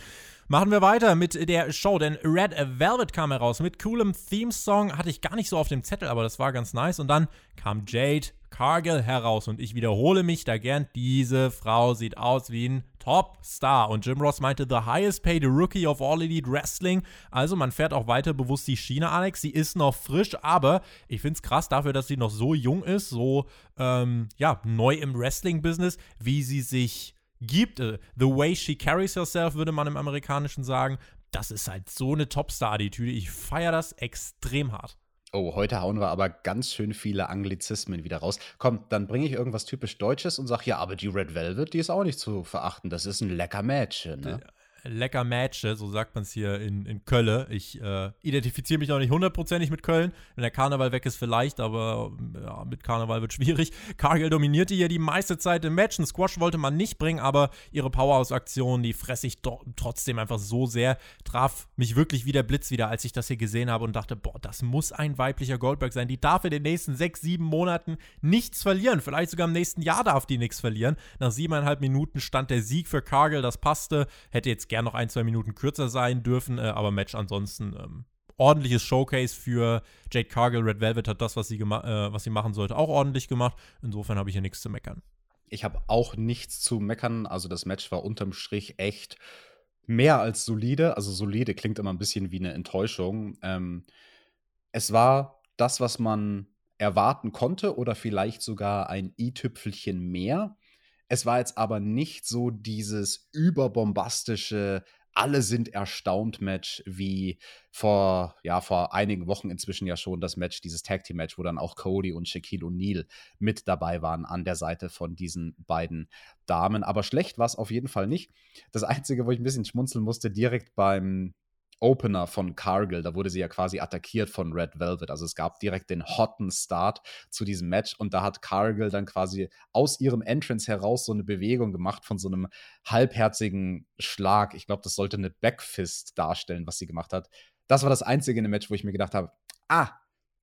Machen wir weiter mit der Show, denn Red Velvet kam heraus mit coolem Theme-Song. Hatte ich gar nicht so auf dem Zettel, aber das war ganz nice. Und dann kam Jade Cargill heraus und ich wiederhole mich da gern. Diese Frau sieht aus wie ein Top-Star. Und Jim Ross meinte, the highest paid rookie of all elite wrestling. Also man fährt auch weiter bewusst die Schiene, Alex. Sie ist noch frisch, aber ich finde es krass dafür, dass sie noch so jung ist, so ähm, ja, neu im Wrestling-Business, wie sie sich gibt. Äh, the way she carries herself, würde man im Amerikanischen sagen. Das ist halt so eine Top-Star-Attitüde. Ich feiere das extrem hart. Oh, heute hauen wir aber ganz schön viele Anglizismen wieder raus. Komm, dann bringe ich irgendwas typisch Deutsches und sag ja, aber die Red Velvet, die ist auch nicht zu verachten. Das ist ein lecker Mädchen, ne? Lecker Matche, so sagt man es hier in, in Köln. Ich äh, identifiziere mich auch nicht hundertprozentig mit Köln. Wenn der Karneval weg ist, vielleicht, aber ja, mit Karneval wird schwierig. Cargill dominierte hier die meiste Zeit im Match. Ein Squash wollte man nicht bringen, aber ihre Powerhouse-Aktion, die fresse ich trotzdem einfach so sehr, traf mich wirklich wie der Blitz wieder, als ich das hier gesehen habe und dachte, boah, das muss ein weiblicher Goldberg sein. Die darf in den nächsten sechs, sieben Monaten nichts verlieren. Vielleicht sogar im nächsten Jahr darf die nichts verlieren. Nach siebeneinhalb Minuten stand der Sieg für Cargill, das passte. Hätte jetzt gern noch ein, zwei Minuten kürzer sein dürfen, äh, aber Match ansonsten ähm, ordentliches Showcase für Jade Cargill. Red Velvet hat das, was sie, äh, was sie machen sollte, auch ordentlich gemacht. Insofern habe ich hier nichts zu meckern. Ich habe auch nichts zu meckern. Also das Match war unterm Strich echt mehr als solide. Also solide klingt immer ein bisschen wie eine Enttäuschung. Ähm, es war das, was man erwarten konnte oder vielleicht sogar ein i-Tüpfelchen mehr. Es war jetzt aber nicht so dieses überbombastische, alle sind erstaunt Match wie vor, ja, vor einigen Wochen inzwischen ja schon das Match, dieses Tag Team Match, wo dann auch Cody und Shaquille O'Neal mit dabei waren an der Seite von diesen beiden Damen. Aber schlecht war es auf jeden Fall nicht. Das Einzige, wo ich ein bisschen schmunzeln musste, direkt beim Opener von Cargill, da wurde sie ja quasi attackiert von Red Velvet. Also es gab direkt den hotten Start zu diesem Match und da hat Cargill dann quasi aus ihrem Entrance heraus so eine Bewegung gemacht von so einem halbherzigen Schlag. Ich glaube, das sollte eine Backfist darstellen, was sie gemacht hat. Das war das einzige in dem Match, wo ich mir gedacht habe, ah,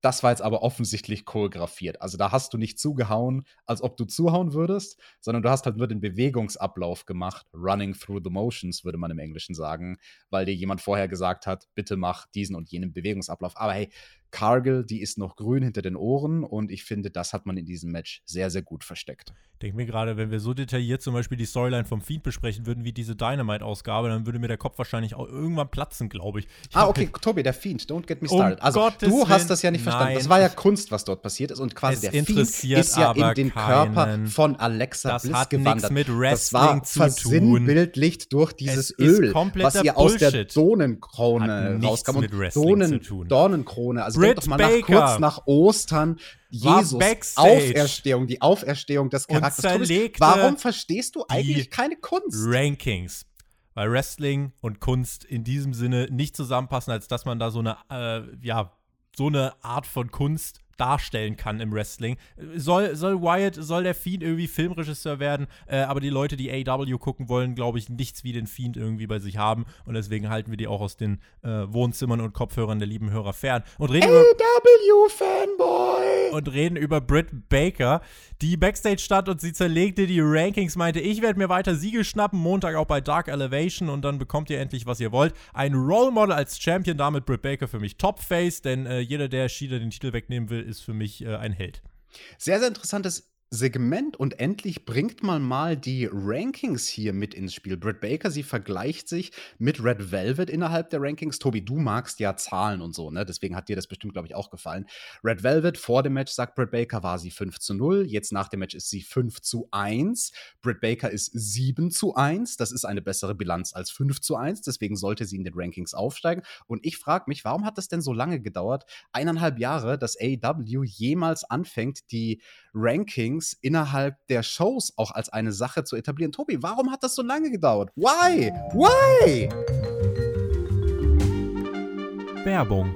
das war jetzt aber offensichtlich choreografiert. Also da hast du nicht zugehauen, als ob du zuhauen würdest, sondern du hast halt nur den Bewegungsablauf gemacht. Running through the motions, würde man im Englischen sagen, weil dir jemand vorher gesagt hat, bitte mach diesen und jenen Bewegungsablauf. Aber hey, Cargill, die ist noch grün hinter den Ohren und ich finde, das hat man in diesem Match sehr, sehr gut versteckt. Denke mir gerade, wenn wir so detailliert zum Beispiel die Storyline vom Feed besprechen würden, wie diese Dynamite-Ausgabe, dann würde mir der Kopf wahrscheinlich auch irgendwann platzen, glaube ich. ich. Ah, okay, Tobi, der Fiend, don't get me started. Um also, Gottes du hast das ja nicht verstanden. Nein. Das war ja Kunst, was dort passiert ist und quasi der Fiend ist ja in den Körper von Alexa das Bliss hat gewandert. Mit Wrestling das war zu versinnbildlicht durch dieses Öl, was ihr aus der Donenkrone rauskam. Und Donen, Dornenkrone, also Britt doch mal nach kurz nach Ostern Jesus Auferstehung, die Auferstehung des Charakters. Warum verstehst du eigentlich keine Kunst? Rankings. Weil Wrestling und Kunst in diesem Sinne nicht zusammenpassen, als dass man da so eine, äh, ja, so eine Art von Kunst darstellen kann im Wrestling. Soll, soll Wyatt, soll der Fiend irgendwie Filmregisseur werden, äh, aber die Leute, die AW gucken wollen, glaube ich, nichts wie den Fiend irgendwie bei sich haben und deswegen halten wir die auch aus den äh, Wohnzimmern und Kopfhörern der lieben Hörer fern und reden AW Fanboy und reden über Britt Baker, die Backstage stand und sie zerlegte die Rankings, meinte, ich werde mir weiter Siege schnappen, Montag auch bei Dark Elevation und dann bekommt ihr endlich, was ihr wollt. Ein Role Model als Champion, damit Britt Baker für mich Top-Face, denn äh, jeder, der Shida den Titel wegnehmen will, ist für mich äh, ein Held. Sehr, sehr interessantes Segment und endlich bringt man mal die Rankings hier mit ins Spiel. Britt Baker, sie vergleicht sich mit Red Velvet innerhalb der Rankings. Tobi, du magst ja Zahlen und so, ne? Deswegen hat dir das bestimmt, glaube ich, auch gefallen. Red Velvet vor dem Match, sagt Britt Baker, war sie 5 zu 0. Jetzt nach dem Match ist sie 5 zu 1. Britt Baker ist 7 zu 1. Das ist eine bessere Bilanz als 5 zu 1. Deswegen sollte sie in den Rankings aufsteigen. Und ich frage mich, warum hat das denn so lange gedauert? Eineinhalb Jahre, dass AEW jemals anfängt, die Rankings innerhalb der Shows auch als eine Sache zu etablieren. Tobi, warum hat das so lange gedauert? Why? Why? Werbung.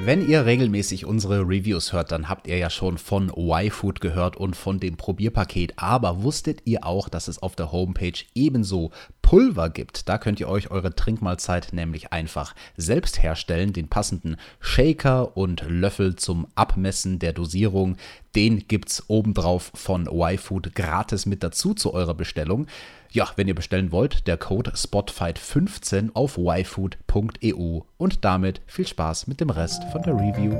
Wenn ihr regelmäßig unsere Reviews hört, dann habt ihr ja schon von Y-Food gehört und von dem Probierpaket. Aber wusstet ihr auch, dass es auf der Homepage ebenso Pulver gibt? Da könnt ihr euch eure Trinkmahlzeit nämlich einfach selbst herstellen. Den passenden Shaker und Löffel zum Abmessen der Dosierung, den gibt's obendrauf von Y-Food gratis mit dazu zu eurer Bestellung. Ja, wenn ihr bestellen wollt, der Code SPOTFIGHT15 auf yfood.eu. Und damit viel Spaß mit dem Rest von der Review.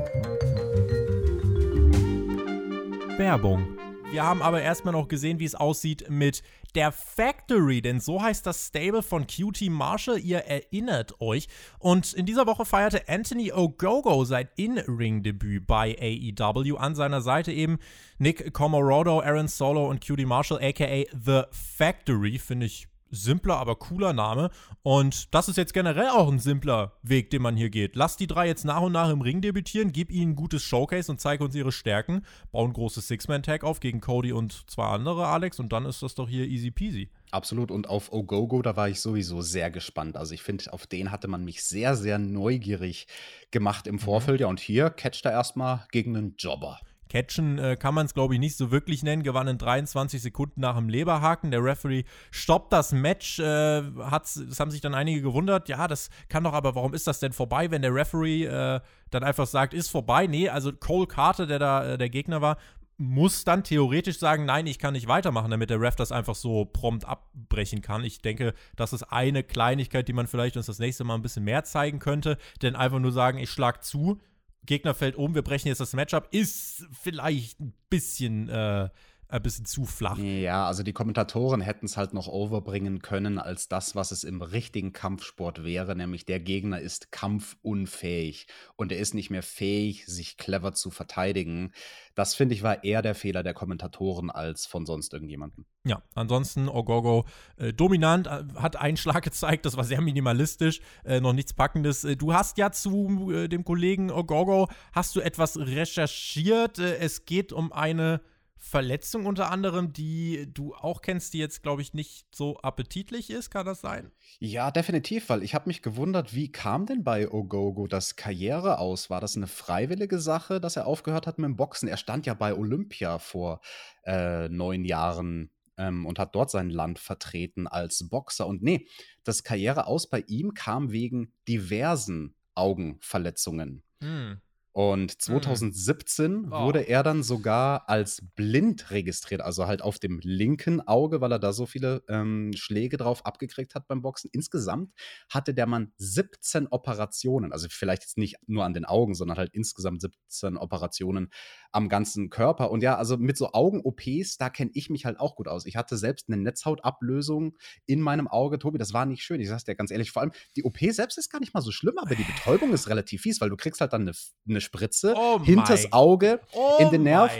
Werbung. Wir haben aber erstmal noch gesehen, wie es aussieht mit der Factory, denn so heißt das Stable von QT Marshall, ihr erinnert euch. Und in dieser Woche feierte Anthony Ogogo sein In-Ring-Debüt bei AEW. An seiner Seite eben Nick Comorodo, Aaron Solo und QT Marshall, aka The Factory, finde ich simpler, aber cooler Name. Und das ist jetzt generell auch ein simpler Weg, den man hier geht. Lass die drei jetzt nach und nach im Ring debütieren, gib ihnen ein gutes Showcase und zeig uns ihre Stärken. Bau ein großes Six-Man-Tag auf gegen Cody und zwei andere, Alex, und dann ist das doch hier easy peasy. Absolut. Und auf Ogogo, da war ich sowieso sehr gespannt. Also ich finde, auf den hatte man mich sehr, sehr neugierig gemacht im mhm. Vorfeld. Mhm. Ja, und hier catcht er erstmal gegen einen Jobber. Catchen äh, kann man es, glaube ich, nicht so wirklich nennen. Gewann in 23 Sekunden nach dem Leberhaken. Der Referee stoppt das Match. Äh, hat's, das haben sich dann einige gewundert. Ja, das kann doch, aber warum ist das denn vorbei, wenn der Referee äh, dann einfach sagt, ist vorbei? Nee, also Cole Carter, der da äh, der Gegner war, muss dann theoretisch sagen, nein, ich kann nicht weitermachen, damit der Ref das einfach so prompt abbrechen kann. Ich denke, das ist eine Kleinigkeit, die man vielleicht uns das nächste Mal ein bisschen mehr zeigen könnte. Denn einfach nur sagen, ich schlag zu, Gegner fällt um, wir brechen jetzt das Matchup, ist vielleicht ein bisschen, äh, ein bisschen zu flach. Ja, also die Kommentatoren hätten es halt noch overbringen können als das, was es im richtigen Kampfsport wäre, nämlich der Gegner ist kampfunfähig und er ist nicht mehr fähig, sich clever zu verteidigen. Das finde ich war eher der Fehler der Kommentatoren als von sonst irgendjemandem. Ja, ansonsten Ogogo äh, dominant, äh, hat einen Schlag gezeigt, das war sehr minimalistisch, äh, noch nichts Packendes. Äh, du hast ja zu äh, dem Kollegen Ogogo, hast du etwas recherchiert. Äh, es geht um eine Verletzung unter anderem, die du auch kennst, die jetzt, glaube ich, nicht so appetitlich ist, kann das sein? Ja, definitiv, weil ich habe mich gewundert, wie kam denn bei Ogogo das Karriere aus? War das eine freiwillige Sache, dass er aufgehört hat mit dem Boxen? Er stand ja bei Olympia vor äh, neun Jahren ähm, und hat dort sein Land vertreten als Boxer. Und nee, das Karriere aus bei ihm kam wegen diversen Augenverletzungen. Hm. Und 2017 mhm. oh. wurde er dann sogar als blind registriert, also halt auf dem linken Auge, weil er da so viele ähm, Schläge drauf abgekriegt hat beim Boxen. Insgesamt hatte der Mann 17 Operationen, also vielleicht jetzt nicht nur an den Augen, sondern halt insgesamt 17 Operationen am ganzen Körper. Und ja, also mit so Augen-OPs, da kenne ich mich halt auch gut aus. Ich hatte selbst eine Netzhautablösung in meinem Auge, Tobi, das war nicht schön. Ich sag's dir ganz ehrlich, vor allem die OP selbst ist gar nicht mal so schlimm, aber die Betäubung ist relativ fies, weil du kriegst halt dann eine, eine Spritze oh hinters Auge oh in den Nerv.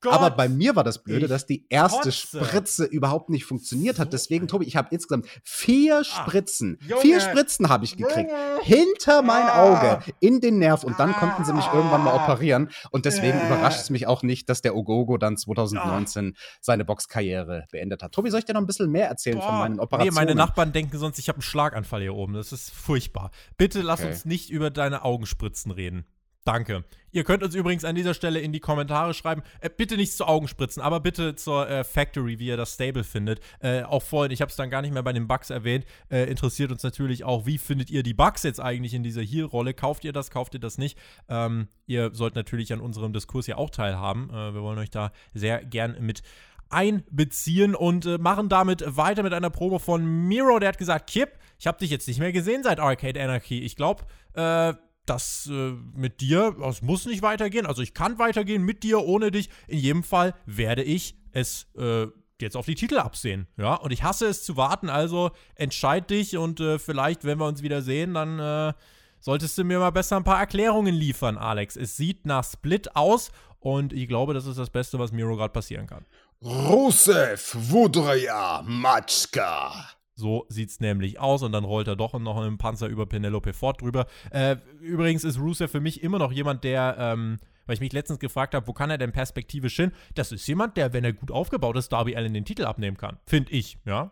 Gott. Aber bei mir war das Blöde, dass die erste kotze. Spritze überhaupt nicht funktioniert hat. Deswegen, Tobi, ich habe insgesamt vier ah, Spritzen. Ach, vier Spritzen habe ich gekriegt. Junge. Hinter mein ah. Auge, in den Nerv. Und dann ah. konnten sie mich irgendwann mal operieren. Und deswegen äh. überrascht es mich auch nicht, dass der Ogogo dann 2019 ah. seine Boxkarriere beendet hat. Tobi, soll ich dir noch ein bisschen mehr erzählen Boah. von meinen Operationen? Nee, meine Nachbarn denken sonst, ich habe einen Schlaganfall hier oben. Das ist furchtbar. Bitte lass okay. uns nicht über deine Augenspritzen reden. Danke. Ihr könnt uns übrigens an dieser Stelle in die Kommentare schreiben. Äh, bitte nichts zu Augenspritzen, aber bitte zur äh, Factory, wie ihr das Stable findet. Äh, auch vorhin, ich habe es dann gar nicht mehr bei den Bugs erwähnt, äh, interessiert uns natürlich auch, wie findet ihr die Bugs jetzt eigentlich in dieser Heal-Rolle? Kauft ihr das, kauft ihr das nicht? Ähm, ihr sollt natürlich an unserem Diskurs ja auch teilhaben. Äh, wir wollen euch da sehr gern mit einbeziehen und äh, machen damit weiter mit einer Probe von Miro. Der hat gesagt, Kip, ich habe dich jetzt nicht mehr gesehen seit Arcade Anarchy. Ich glaube, äh, das äh, mit dir, das muss nicht weitergehen. Also ich kann weitergehen mit dir, ohne dich. In jedem Fall werde ich es äh, jetzt auf die Titel absehen. Ja, und ich hasse es zu warten. Also entscheid dich und äh, vielleicht, wenn wir uns wieder sehen, dann äh, solltest du mir mal besser ein paar Erklärungen liefern, Alex. Es sieht nach Split aus und ich glaube, das ist das Beste, was Miro gerade passieren kann. Rusev Wudrya Matschka. So sieht es nämlich aus und dann rollt er doch noch einen Panzer über Penelope Ford drüber. Äh, übrigens ist Rusev für mich immer noch jemand, der, ähm, weil ich mich letztens gefragt habe, wo kann er denn perspektivisch hin? Das ist jemand, der, wenn er gut aufgebaut ist, Darby Allen den Titel abnehmen kann. Finde ich, ja.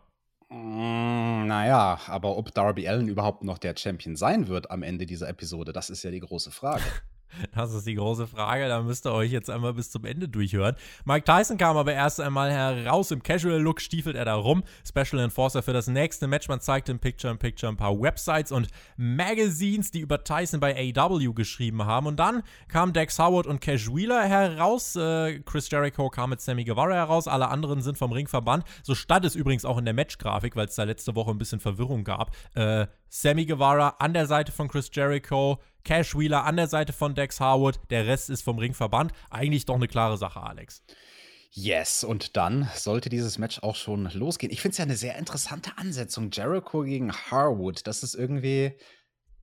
Mm, naja, aber ob Darby Allen überhaupt noch der Champion sein wird am Ende dieser Episode, das ist ja die große Frage. Das ist die große Frage, da müsst ihr euch jetzt einmal bis zum Ende durchhören. Mike Tyson kam aber erst einmal heraus, im Casual-Look stiefelt er da rum. Special Enforcer für das nächste Match. Man zeigte im Picture-in-Picture ein paar Websites und Magazines, die über Tyson bei AW geschrieben haben. Und dann kamen Dex Howard und Cash Wheeler heraus. Äh, Chris Jericho kam mit Sammy Guevara heraus. Alle anderen sind vom Ring verbannt. So stand es übrigens auch in der Match-Grafik, weil es da letzte Woche ein bisschen Verwirrung gab. Äh, Sammy Guevara an der Seite von Chris Jericho, Cash Wheeler an der Seite von Dex Harwood, der Rest ist vom Ring verbannt. Eigentlich doch eine klare Sache, Alex. Yes, und dann sollte dieses Match auch schon losgehen. Ich finde es ja eine sehr interessante Ansetzung. Jericho gegen Harwood, das ist irgendwie,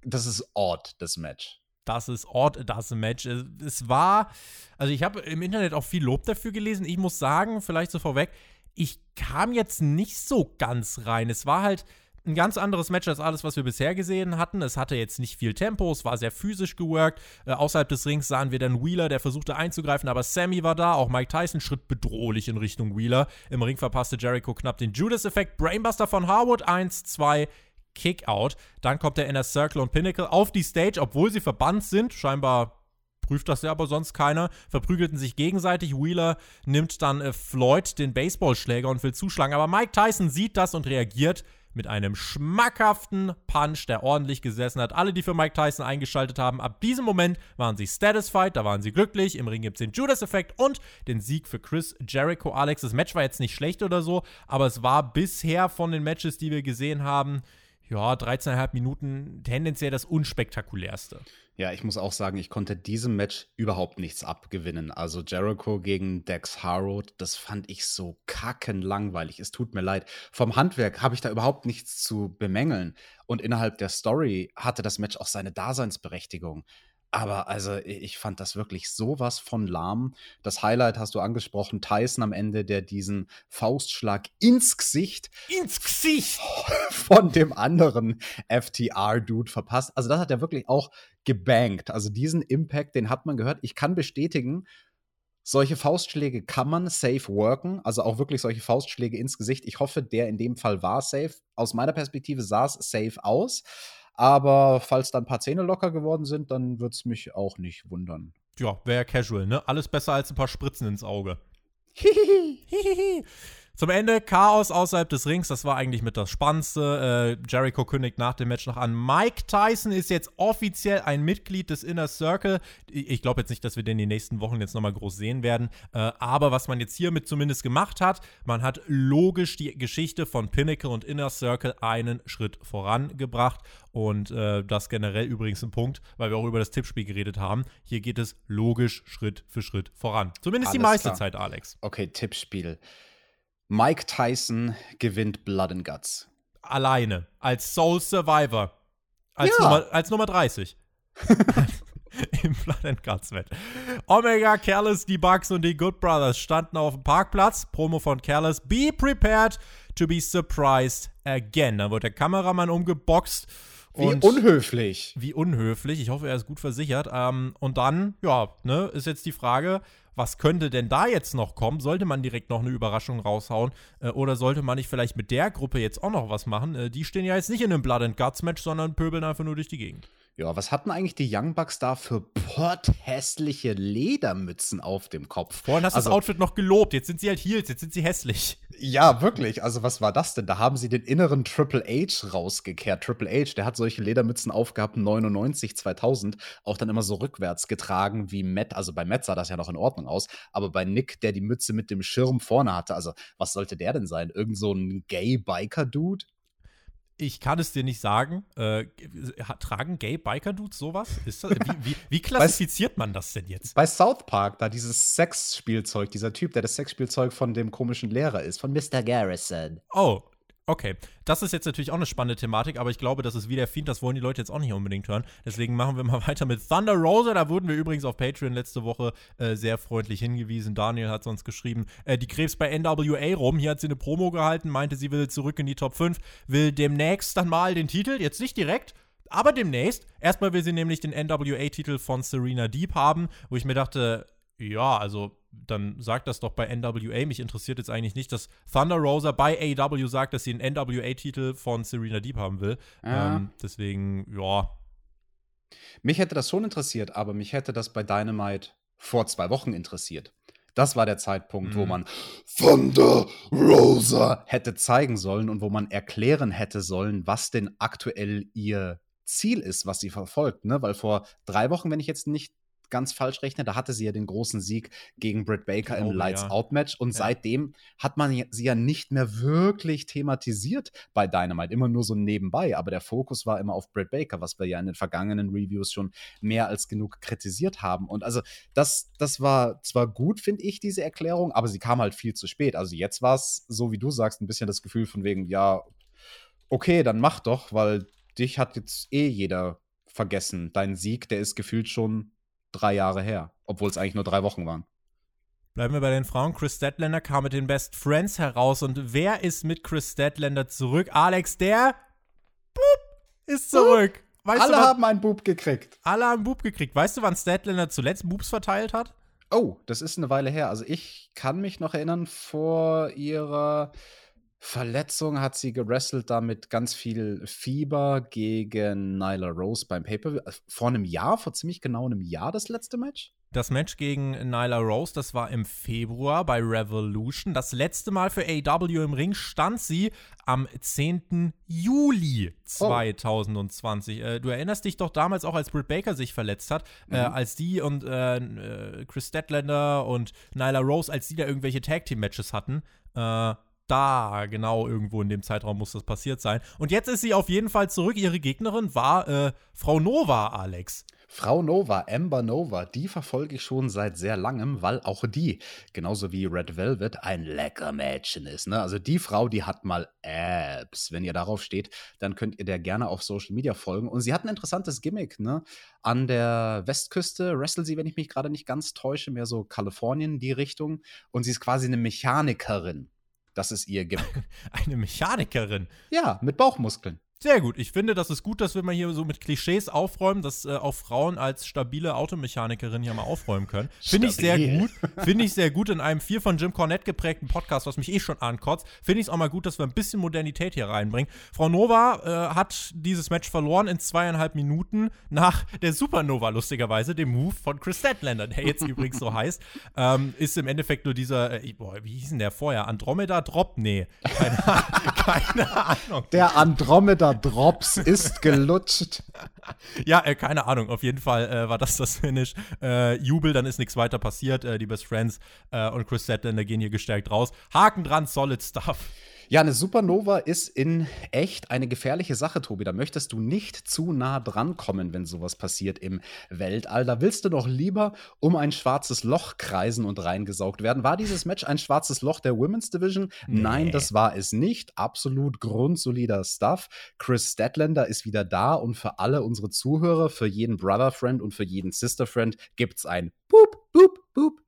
das ist odd, das Match. Das ist odd, das Match. Es war, also ich habe im Internet auch viel Lob dafür gelesen. Ich muss sagen, vielleicht so vorweg, ich kam jetzt nicht so ganz rein. Es war halt, ein ganz anderes Match als alles, was wir bisher gesehen hatten. Es hatte jetzt nicht viel Tempo, es war sehr physisch geworkt. Äh, außerhalb des Rings sahen wir dann Wheeler, der versuchte einzugreifen, aber Sammy war da. Auch Mike Tyson schritt bedrohlich in Richtung Wheeler. Im Ring verpasste Jericho knapp den Judas-Effekt. Brainbuster von Harwood, 1, 2, Kickout. Dann kommt der Inner Circle und Pinnacle auf die Stage, obwohl sie verbannt sind. Scheinbar prüft das ja aber sonst keiner, verprügelten sich gegenseitig. Wheeler nimmt dann äh, Floyd den Baseballschläger und will zuschlagen, aber Mike Tyson sieht das und reagiert mit einem schmackhaften Punch, der ordentlich gesessen hat. Alle, die für Mike Tyson eingeschaltet haben, ab diesem Moment waren sie satisfied, da waren sie glücklich. Im Ring gibt es den Judas-Effekt und den Sieg für Chris Jericho. Alex, das Match war jetzt nicht schlecht oder so, aber es war bisher von den Matches, die wir gesehen haben, ja, 13,5 Minuten tendenziell das unspektakulärste. Ja, ich muss auch sagen, ich konnte diesem Match überhaupt nichts abgewinnen. Also Jericho gegen Dex Harrod, das fand ich so kackenlangweilig. Es tut mir leid. Vom Handwerk habe ich da überhaupt nichts zu bemängeln. Und innerhalb der Story hatte das Match auch seine Daseinsberechtigung. Aber also, ich fand das wirklich sowas von lahm. Das Highlight hast du angesprochen, Tyson am Ende, der diesen Faustschlag ins Gesicht ins Gesicht von dem anderen FTR-Dude verpasst. Also, das hat er wirklich auch gebankt. Also, diesen Impact, den hat man gehört. Ich kann bestätigen, solche Faustschläge kann man safe worken, also auch wirklich solche Faustschläge ins Gesicht. Ich hoffe, der in dem Fall war safe. Aus meiner Perspektive sah es safe aus. Aber falls da ein paar Zähne locker geworden sind, dann wird es mich auch nicht wundern. Ja, wäre casual, ne? Alles besser als ein paar Spritzen ins Auge. Hihihi. Zum Ende Chaos außerhalb des Rings, das war eigentlich mit das Spannendste. Äh, Jericho kündigt nach dem Match noch an. Mike Tyson ist jetzt offiziell ein Mitglied des Inner Circle. Ich glaube jetzt nicht, dass wir den in den nächsten Wochen jetzt nochmal groß sehen werden. Äh, aber was man jetzt hiermit zumindest gemacht hat, man hat logisch die Geschichte von Pinnacle und Inner Circle einen Schritt vorangebracht. Und äh, das generell übrigens ein Punkt, weil wir auch über das Tippspiel geredet haben. Hier geht es logisch Schritt für Schritt voran. Zumindest Alles die meiste klar. Zeit, Alex. Okay, Tippspiel. Mike Tyson gewinnt Blood and Guts. Alleine. Als Soul Survivor. Als, ja. Nummer, als Nummer 30. Im Blood and Guts Match. Omega, Careless, die Bugs und die Good Brothers standen auf dem Parkplatz. Promo von Careless. Be prepared to be surprised again. Dann wird der Kameramann umgeboxt. Wie unhöflich. Wie unhöflich. Ich hoffe, er ist gut versichert. Ähm, und dann, ja, ne, ist jetzt die Frage, was könnte denn da jetzt noch kommen? Sollte man direkt noch eine Überraschung raushauen? Äh, oder sollte man nicht vielleicht mit der Gruppe jetzt auch noch was machen? Äh, die stehen ja jetzt nicht in einem Blood and Guts Match, sondern pöbeln einfach nur durch die Gegend. Ja, was hatten eigentlich die Young Bucks da für potthässliche Ledermützen auf dem Kopf? Vorhin hast du Also- das Outfit noch gelobt, jetzt sind sie halt Heels, jetzt sind sie hässlich. Ja, wirklich. Also, was war das denn? Da haben sie den inneren Triple H rausgekehrt. Triple H, der hat solche Ledermützen aufgehabt, 99, 2000, auch dann immer so rückwärts getragen wie Matt. Also, bei Matt sah das ja noch in Ordnung aus. Aber bei Nick, der die Mütze mit dem Schirm vorne hatte, also, was sollte der denn sein? Irgend so ein Gay-Biker-Dude? Ich kann es dir nicht sagen. Äh, tragen Gay-Biker-Dudes sowas? Ist das, wie, wie, wie klassifiziert man das denn jetzt? Bei South Park, da dieses Sexspielzeug, dieser Typ, der das Sexspielzeug von dem komischen Lehrer ist, von Mr. Garrison. Oh, okay. Das ist jetzt natürlich auch eine spannende Thematik, aber ich glaube, das ist wie der Fiend, das wollen die Leute jetzt auch nicht unbedingt hören. Deswegen machen wir mal weiter mit Thunder Rosa. Da wurden wir übrigens auf Patreon letzte Woche äh, sehr freundlich hingewiesen. Daniel hat sonst geschrieben, äh, die Krebs bei NWA rum. Hier hat sie eine Promo gehalten, meinte, sie will zurück in die Top 5, will demnächst dann mal den Titel, jetzt nicht direkt, aber demnächst. Erstmal will sie nämlich den NWA-Titel von Serena Deep haben, wo ich mir dachte, ja, also dann sagt das doch bei NWA. Mich interessiert jetzt eigentlich nicht, dass Thunder Rosa bei AEW sagt, dass sie einen NWA-Titel von Serena Deep haben will. Ja. Ähm, deswegen, ja. Mich hätte das schon interessiert, aber mich hätte das bei Dynamite vor zwei Wochen interessiert. Das war der Zeitpunkt, wo Mhm. man Thunder Rosa. hätte zeigen sollen und wo man erklären hätte sollen, was denn aktuell ihr Ziel ist, was sie verfolgt. Ne? Weil vor drei Wochen, wenn ich jetzt nicht ganz falsch rechne, da hatte sie ja den großen Sieg gegen Britt Baker im glaube, ja. Lights-Out-Match und Ja. seitdem hat man sie ja nicht mehr wirklich thematisiert bei Dynamite, immer nur so nebenbei, aber der Fokus war immer auf Britt Baker, was wir ja in den vergangenen Reviews schon mehr als genug kritisiert haben und also das, das war zwar gut, finde ich, diese Erklärung, aber sie kam halt viel zu spät. Also jetzt war es, so wie du sagst, ein bisschen das Gefühl von wegen, ja, okay, dann mach doch, weil dich hat jetzt eh jeder vergessen. Dein Sieg, der ist gefühlt schon drei Jahre her, obwohl es eigentlich nur drei Wochen waren. Bleiben wir bei den Frauen. Chris Statlander kam mit den Best Friends heraus. Und wer ist mit Chris Statlander zurück? Alex, der Boop, ist zurück. Weißt Alle du, wann, haben einen Bub gekriegt. alle haben Bub gekriegt. Weißt du, wann Statlander zuletzt Boobs verteilt hat? Oh, das ist eine Weile her. Also ich kann mich noch erinnern, vor ihrer Verletzung hat sie gewrestelt da mit ganz viel Fieber gegen Nyla Rose beim Paper. Vor einem Jahr, vor ziemlich genau einem Jahr das letzte Match? Das Match gegen Nyla Rose, das war im Februar bei Revolution. Das letzte Mal für AEW im Ring stand sie am 10. Juli 2020. Äh, du erinnerst dich doch damals auch, als Britt Baker sich verletzt hat, äh, Mhm. als die und äh, äh, Chris Statlander und Nyla Rose, als die da irgendwelche Tag Team Matches hatten. Da, genau, irgendwo in dem Zeitraum muss das passiert sein. Und jetzt ist sie auf jeden Fall zurück. Ihre Gegnerin war äh, Frau Nova, Alex. Frau Nova, Amber Nova, die verfolge ich schon seit sehr langem, weil auch die, genauso wie Red Velvet, ein lecker Mädchen ist. Ne? Also die Frau, die hat mal Abs. Wenn ihr darauf steht, dann könnt ihr der gerne auf Social Media folgen. Und sie hat ein interessantes Gimmick. Ne? An der Westküste wrestelt sie, wenn ich mich gerade nicht ganz täusche, mehr so Kalifornien, die Richtung. Und sie ist quasi eine Mechanikerin. Das ist ihr Gimmick. Eine Mechanikerin. ja, mit Bauchmuskeln. Sehr gut. Ich finde, das ist gut, dass wir mal hier so mit Klischees aufräumen, dass äh, auch Frauen als stabile Automechanikerin hier mal aufräumen können. Finde ich sehr gut. Finde ich sehr gut in einem viel von Jim Cornette geprägten Podcast, was mich eh schon ankotzt. Finde ich es auch mal gut, dass wir ein bisschen Modernität hier reinbringen. Frau Nova äh, hat dieses Match verloren in zweieinhalb Minuten nach der Supernova, lustigerweise, dem Move von Chris Statlander, der jetzt übrigens so heißt. Ähm, ist im Endeffekt nur dieser, äh, boah, wie hieß denn der vorher? Andromeda Drop? Nee. Keine, keine Ahnung. Der Andromeda Drops ist gelutscht. Ja, äh, keine Ahnung. Auf jeden Fall äh, war das das Finish. Äh, Jubel, dann ist nichts weiter passiert. Äh, die Best Friends äh, und Chris Statlander gehen hier gestärkt raus. Haken dran, solid stuff. Ja, eine Supernova ist in echt eine gefährliche Sache, Tobi. Da möchtest du nicht zu nah dran kommen, wenn sowas passiert im Weltall. Da willst du doch lieber um ein schwarzes Loch kreisen und reingesaugt werden. War dieses Match ein schwarzes Loch der Women's Division? Nee. Nein, das war es nicht. Absolut grundsolider Stuff. Chris Statlander ist wieder da und für alle unsere Zuhörer, für jeden Brother Friend und für jeden Sister Friend gibt's ein Boop, Boop, Boop.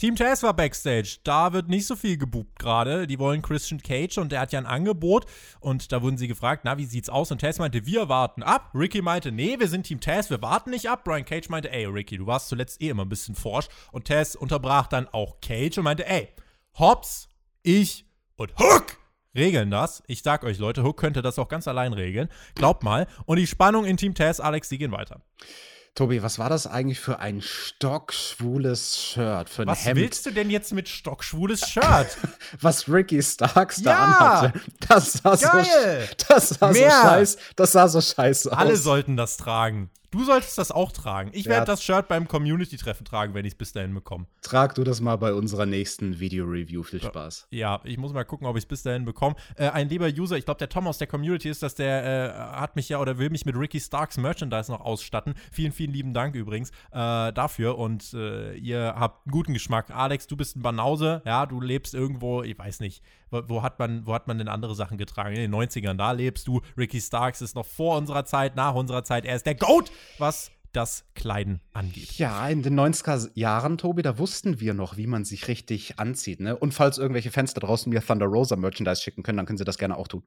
Team Taz war Backstage. Da wird nicht so viel gebucht gerade. Die wollen Christian Cage und der hat ja ein Angebot. Und da wurden sie gefragt, na, wie sieht's aus? Und Taz meinte, wir warten ab. Ricky meinte, nee, wir sind Team Taz, wir warten nicht ab. Brian Cage meinte, ey, Ricky, du warst zuletzt eh immer ein bisschen forsch. Und Taz unterbrach dann auch Cage und meinte, ey, Hobbs, ich und Hook regeln das. Ich sag euch, Leute, Hook könnte das auch ganz allein regeln. Glaubt mal. Und die Spannung in Team Taz, Alex, die gehen weiter. Tobi, was war das eigentlich für ein stockschwules Shirt? Für ein Was Hemd? willst du denn jetzt mit stockschwules Shirt? was Ricky Starks da Ja! anhatte. Das sah, so, Geil! das sah so Mehr! scheiße. Das sah so scheiße Alle aus. sollten das tragen. Du solltest das auch tragen. Ich werde das Shirt beim Community-Treffen tragen, wenn ich es bis dahin bekomme. Trag du das mal bei unserer nächsten Video-Review. Viel Spaß. Ja, ich muss mal gucken, ob ich es bis dahin bekomme. Äh, ein lieber User, ich glaube, der Tom aus der Community ist das, der äh, hat mich ja oder will mich mit Ricky Starks Merchandise noch ausstatten. Vielen, vielen lieben Dank übrigens äh, dafür. Und äh, ihr habt einen guten Geschmack. Alex, du bist ein Banause, ja, du lebst irgendwo, ich weiß nicht, wo, hat man, wo hat man denn andere Sachen getragen? In den 90ern, da lebst du. Ricky Starks ist noch vor unserer Zeit, nach unserer Zeit. Er ist der GOAT, was das Kleiden angeht. Ja, in den 90er Jahren, Tobi, da wussten wir noch, wie man sich richtig anzieht. Ne? Und falls irgendwelche Fans da draußen mir Thunder Rosa Merchandise schicken können, dann können sie das gerne auch tun.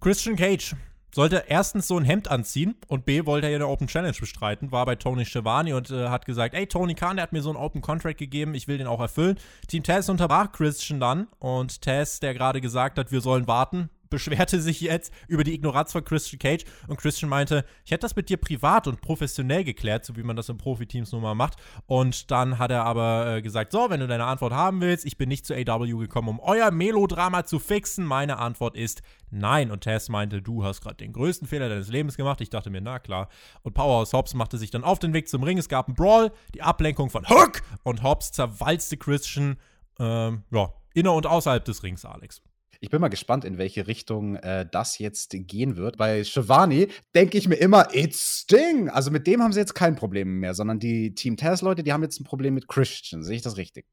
Christian Cage sollte erstens so ein Hemd anziehen und B wollte er ja eine Open Challenge bestreiten, war bei Tony Schiavone und äh, hat gesagt, ey, Tony Khan, der hat mir so einen Open Contract gegeben, ich will den auch erfüllen. Team Taz unterbrach Christian dann und Taz, der gerade gesagt hat, wir sollen warten, beschwerte sich jetzt über die Ignoranz von Christian Cage und Christian meinte, ich hätte das mit dir privat und professionell geklärt, so wie man das in Profiteams nun mal macht. Und dann hat er aber äh, gesagt, so, wenn du deine Antwort haben willst, ich bin nicht zu AW gekommen, um euer Melodrama zu fixen. Meine Antwort ist nein. Und Tess meinte, du hast gerade den größten Fehler deines Lebens gemacht. Ich dachte mir, na klar. Und Powerhouse Hobbs machte sich dann auf den Weg zum Ring. Es gab einen Brawl, die Ablenkung von Hook und Hobbs zerwalzte Christian, ähm, ja, inner- und außerhalb des Rings, Alex. Ich bin mal gespannt, in welche Richtung äh, das jetzt gehen wird. Bei Shivani denke ich mir immer, it's Sting. Also mit dem haben sie jetzt kein Problem mehr, sondern die Team Taz-Leute, die haben jetzt ein Problem mit Christian. Sehe ich das richtig?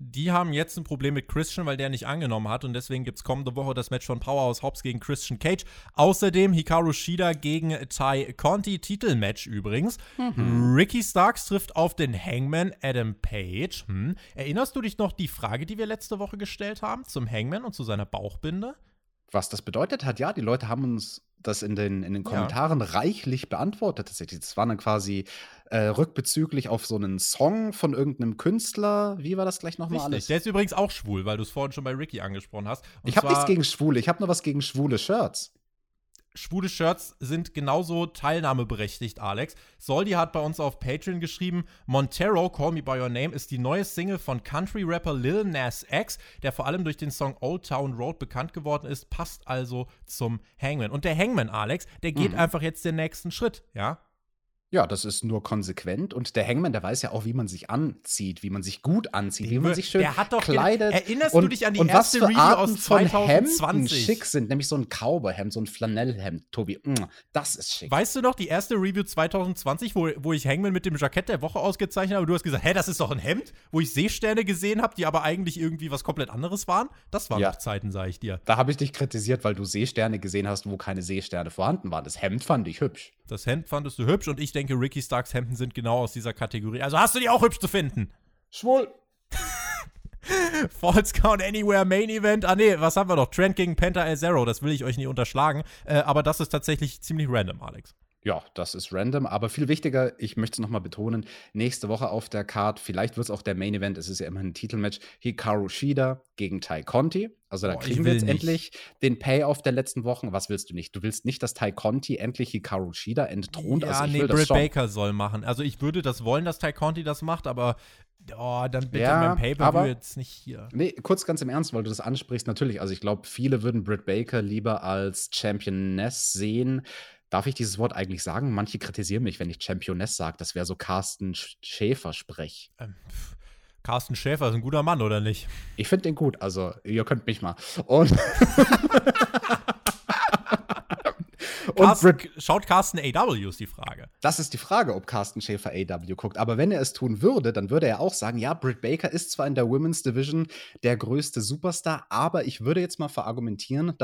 Die haben jetzt ein Problem mit Christian, weil der nicht angenommen hat und deswegen gibt es kommende Woche das Match von Powerhouse Hobbs gegen Christian Cage. Außerdem Hikaru Shida gegen Tai Conti, Titelmatch übrigens. Ricky Starks trifft auf den Hangman Adam Page. Hm. Erinnerst du dich noch die Frage, die wir letzte Woche gestellt haben zum Hangman und zu seiner Bauchbinde? Was das bedeutet hat, ja, die Leute haben uns das in den, in den Ja. Kommentaren reichlich beantwortet. Das war dann quasi äh, rückbezüglich auf so einen Song von irgendeinem Künstler. Wie war das gleich nochmal alles? Der ist übrigens auch schwul, weil du es vorhin schon bei Ricky angesprochen hast. Und ich habe nichts gegen Schwule, ich habe nur was gegen schwule Shirts. Schwule Shirts sind genauso teilnahmeberechtigt, Alex. Soldi hat bei uns auf Patreon geschrieben, Montero, Call Me By Your Name, ist die neue Single von Country-Rapper Lil Nas X, der vor allem durch den Song Old Town Road bekannt geworden ist, passt also zum Hangman. Und der Hangman, Alex, der geht Mhm. einfach jetzt den nächsten Schritt, ja? Ja, das ist nur konsequent. Und der Hangman, der weiß ja auch, wie man sich anzieht, wie man sich gut anzieht, wie man sich schön der hat doch kleidet. Erinnerst und, du dich an die und erste was für Review Arten aus von Hemden 2020? schick sind, nämlich so ein Cowboyhemd, so ein Flanellhemd, Tobi. Mm, Das ist schick. Weißt du noch, die erste Review 2020, wo, wo ich Hangman mit dem Jackett der Woche ausgezeichnet habe, du hast gesagt, hä, das ist doch ein Hemd, wo ich Seesterne gesehen habe, die aber eigentlich irgendwie was komplett anderes waren? Das waren Ja. noch Zeiten, sag ich dir. Da habe ich dich kritisiert, weil du Seesterne gesehen hast, wo keine Seesterne vorhanden waren. Das Hemd fand ich hübsch. Das Hemd fandest du hübsch und ich denke, Ricky Starks Hemden sind genau aus dieser Kategorie. Also hast du die auch hübsch zu finden. Schwul. Falls Count Anywhere Main Event. Ah, nee, was haben wir noch? Trent gegen Penta El Zero. Das will ich euch nicht unterschlagen. Äh, aber das ist tatsächlich ziemlich random, Alex. Ja, das ist random, aber viel wichtiger, ich möchte es nochmal betonen, nächste Woche auf der Card, vielleicht wird es auch der Main Event, es ist ja immer ein Titelmatch, Hikaru Shida gegen Tai Conti. Also da Boah, kriegen wir jetzt nicht. endlich den Payoff der letzten Wochen. Was willst du nicht? Du willst nicht, dass Tai Conti endlich Hikaru Shida entthront? ja, also ich nee, will Britt. Baker soll machen. Also ich würde das wollen, dass Ty Conti das macht, aber oh, dann bitte Ja, Pay-Per-View aber- jetzt nicht hier. Nee, kurz ganz im Ernst, weil du das ansprichst. Natürlich, also ich glaube, viele würden Britt Baker lieber als Championess sehen. Darf ich dieses Wort eigentlich sagen? Manche kritisieren mich, wenn ich Championess sage. Das wäre so Carsten Sch- Schäfer-Sprech. Ähm, Carsten Schäfer ist ein guter Mann, oder nicht? Ich finde den gut, also ihr könnt mich mal. Und, Carsten, schaut Carsten AW ist die Frage. das ist die Frage, ob Carsten Schäfer AW guckt. Aber wenn er es tun würde, dann würde er auch sagen, ja, Britt Baker ist zwar in der Women's Division der größte Superstar, aber ich würde jetzt mal verargumentieren,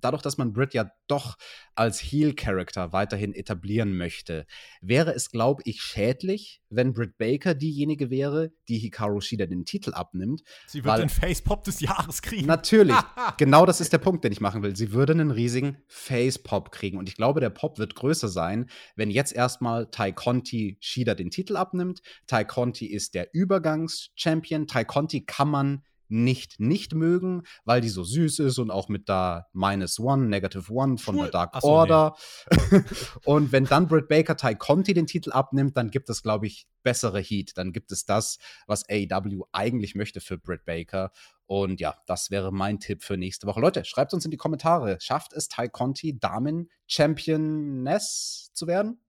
dadurch, dass man Britt ja doch als Heel-Character weiterhin etablieren möchte, wäre es, glaube ich, schädlich, wenn Britt Baker diejenige wäre, die Hikaru Shida den Titel abnimmt, Sie wird den Face-Pop des Jahres kriegen. Natürlich. genau das ist der Punkt, den ich machen will. Sie würde einen riesigen Face-Pop kriegen. Und ich glaube, der Pop wird größer sein, wenn jetzt erstmal Tai Conti Shida den Titel abnimmt. Tai Conti ist der Übergangs-Champion. Tai Conti kann man nicht nicht mögen, weil die so süß ist und auch mit da Minus One, Negative One von Schwul. der Dark Ach so, Order. und wenn dann Britt Baker Ty Conti den Titel abnimmt, dann gibt es, glaube ich, bessere Heat. Dann gibt es das, was AEW eigentlich möchte für Britt Baker. Und ja, das wäre mein Tipp für nächste Woche. Leute, schreibt uns in die Kommentare, schafft es Ty Conti, Damen-Championess zu werden?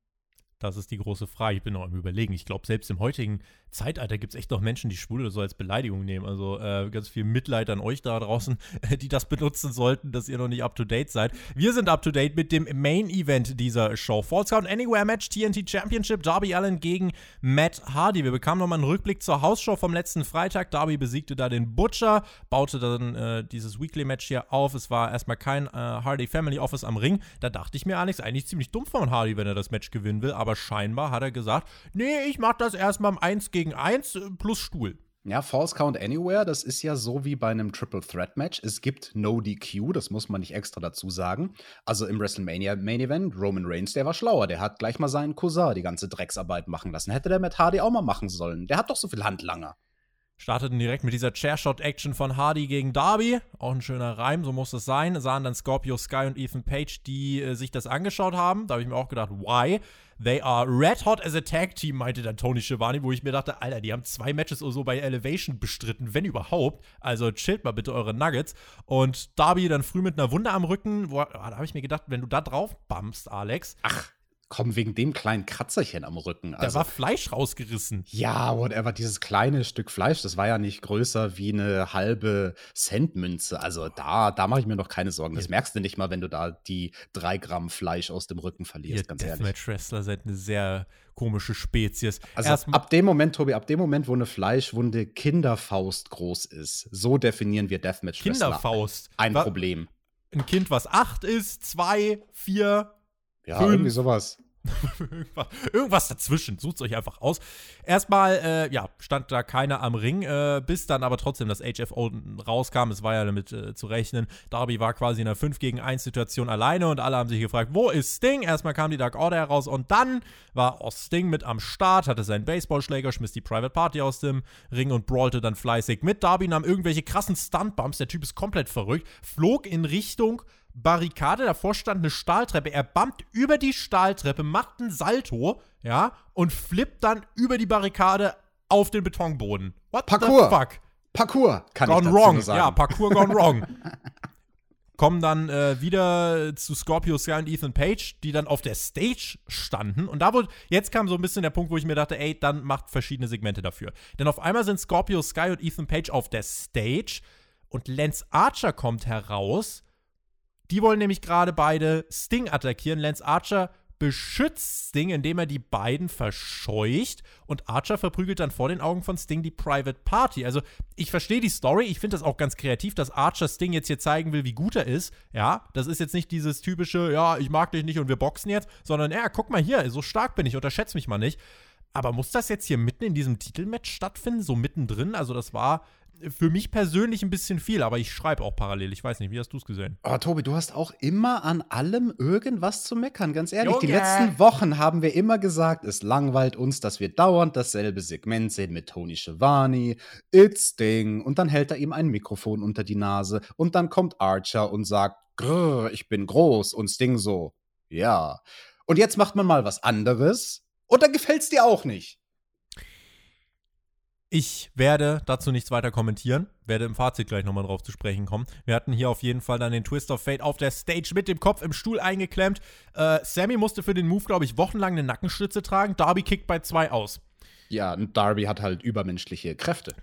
Das ist die große Frage. Ich bin noch am Überlegen. Ich glaube, selbst im heutigen Zeitalter gibt es echt noch Menschen, die Schwule so als Beleidigung nehmen. Also äh, ganz viel Mitleid an euch da draußen, die das benutzen sollten, dass ihr noch nicht up to date seid. Wir sind up to date mit dem Main Event dieser Show. Falls Count Anywhere Match TNT Championship. Darby Allen gegen Matt Hardy. Wir bekamen nochmal einen Rückblick zur Hausshow vom letzten Freitag. Darby besiegte da den Butcher, baute dann äh, dieses Weekly Match hier auf. Es war erstmal kein äh, Hardy Family Office am Ring. Da dachte ich mir, Alex, eigentlich ziemlich dumm von Hardy, wenn er das Match gewinnen will. Aber scheinbar hat er gesagt, nee, ich mach das erstmal im 1 gegen 1 äh, plus Stuhl. Ja, False Count Anywhere, das ist ja so wie bei einem Triple Threat Match. Es gibt No DQ, das muss man nicht extra dazu sagen. Also im WrestleMania Main Event, Roman Reigns, der war schlauer. Der hat gleich mal seinen Cousin die ganze Drecksarbeit machen lassen. Hätte der Matt Hardy auch mal machen sollen. Der hat doch so viel Handlanger. Starteten direkt mit dieser Chairshot-Action von Hardy gegen Darby. Auch ein schöner Reim, so muss es sein. Sahen dann Scorpio Sky und Ethan Page, die äh, sich das angeschaut haben. Da habe ich mir auch gedacht, why? They are red hot as a tag team, meinte dann Tony Schiavone, wo ich mir dachte, Alter, die haben zwei Matches oder so bei Elevation bestritten, wenn überhaupt. Also chillt mal bitte eure Nuggets. Und Darby dann früh mit einer Wunde am Rücken. Wo, da habe ich mir gedacht, wenn du da drauf bumpst, Alex, Ach, komm, wegen dem kleinen Kratzerchen am Rücken. da Also, war Fleisch rausgerissen. ja, whatever, dieses kleine Stück Fleisch, das war ja nicht größer wie eine halbe Centmünze. Also da, da mache ich mir noch keine Sorgen. Das Ja. merkst du nicht mal, wenn du da die drei Gramm Fleisch aus dem Rücken verlierst, ganz ehrlich. Deathmatch-Wrestler seid eine sehr komische Spezies. Also Erstmal- ab dem Moment, Tobi, ab dem Moment, wo eine Fleischwunde Kinderfaust groß ist, so definieren wir Deathmatch-Wrestler. Kinderfaust. Ein Problem. Ein Kind, was acht ist, zwei, vier, Ja, Fünf. irgendwie sowas. Irgendwas, irgendwas dazwischen. Sucht euch einfach aus. Erstmal, äh, ja, stand da keiner am Ring, äh, bis dann aber trotzdem das HFO rauskam. Es war ja damit äh, zu rechnen. Darby war quasi in einer 5 gegen 1 Situation alleine und alle haben sich gefragt, wo ist Sting? Erstmal kam die Dark Order heraus und dann war Sting mit am Start, hatte seinen Baseballschläger, schmiss die Private Party aus dem Ring und brawlte dann fleißig mit. Darby nahm irgendwelche krassen Stuntbumps. Der Typ ist komplett verrückt. Flog in Richtung Barrikade, davor stand eine Stahltreppe. Er bumpt über die Stahltreppe, macht einen Salto, ja, und flippt dann über die Barrikade auf den Betonboden. What Parkour. the fuck? Parkour, kann Gone ich wrong. sagen. Ja, Parkour gone wrong. Kommen dann äh, wieder zu Scorpio Sky und Ethan Page, die dann auf der Stage standen. Und da wurde, jetzt kam so ein bisschen der Punkt, wo ich mir dachte, ey, dann macht verschiedene Segmente dafür. Denn auf einmal sind Scorpio Sky und Ethan Page auf der Stage und Lance Archer kommt heraus. Die wollen nämlich gerade beide Sting attackieren. Lance Archer beschützt Sting, indem er die beiden verscheucht und Archer verprügelt dann vor den Augen von Sting die Private Party. Also ich verstehe die Story, ich finde das auch ganz kreativ, dass Archer Sting jetzt hier zeigen will, wie gut er ist. Ja, das ist jetzt nicht dieses typische, ja, ich mag dich nicht und wir boxen jetzt, sondern ja, guck mal hier, so stark bin ich, unterschätze mich mal nicht. Aber muss das jetzt hier mitten in diesem Titelmatch stattfinden, so mittendrin? Also das war für mich persönlich ein bisschen viel, aber ich schreibe auch parallel. Ich weiß nicht, wie hast du es gesehen? Aber Tobi, du hast auch immer an allem irgendwas zu meckern, ganz ehrlich. Die Junge. letzten Wochen haben wir immer gesagt, es langweilt uns, dass wir dauernd dasselbe Segment sehen mit Tony Schiavone, It's Ding, und dann hält er ihm ein Mikrofon unter die Nase und dann kommt Archer und sagt, Grrr, ich bin groß und Sting so, ja. Und jetzt macht man mal was anderes und dann gefällt's dir auch nicht. Ich werde dazu nichts weiter kommentieren, werde im Fazit gleich nochmal drauf zu sprechen kommen. Wir hatten hier auf jeden Fall dann den Twist of Fate auf der Stage mit dem Kopf im Stuhl eingeklemmt. Äh, Sammy musste für den Move, glaube ich, wochenlang eine Nackenstütze tragen. Darby kickt bei zwei aus. Ja, und Darby hat halt übermenschliche Kräfte.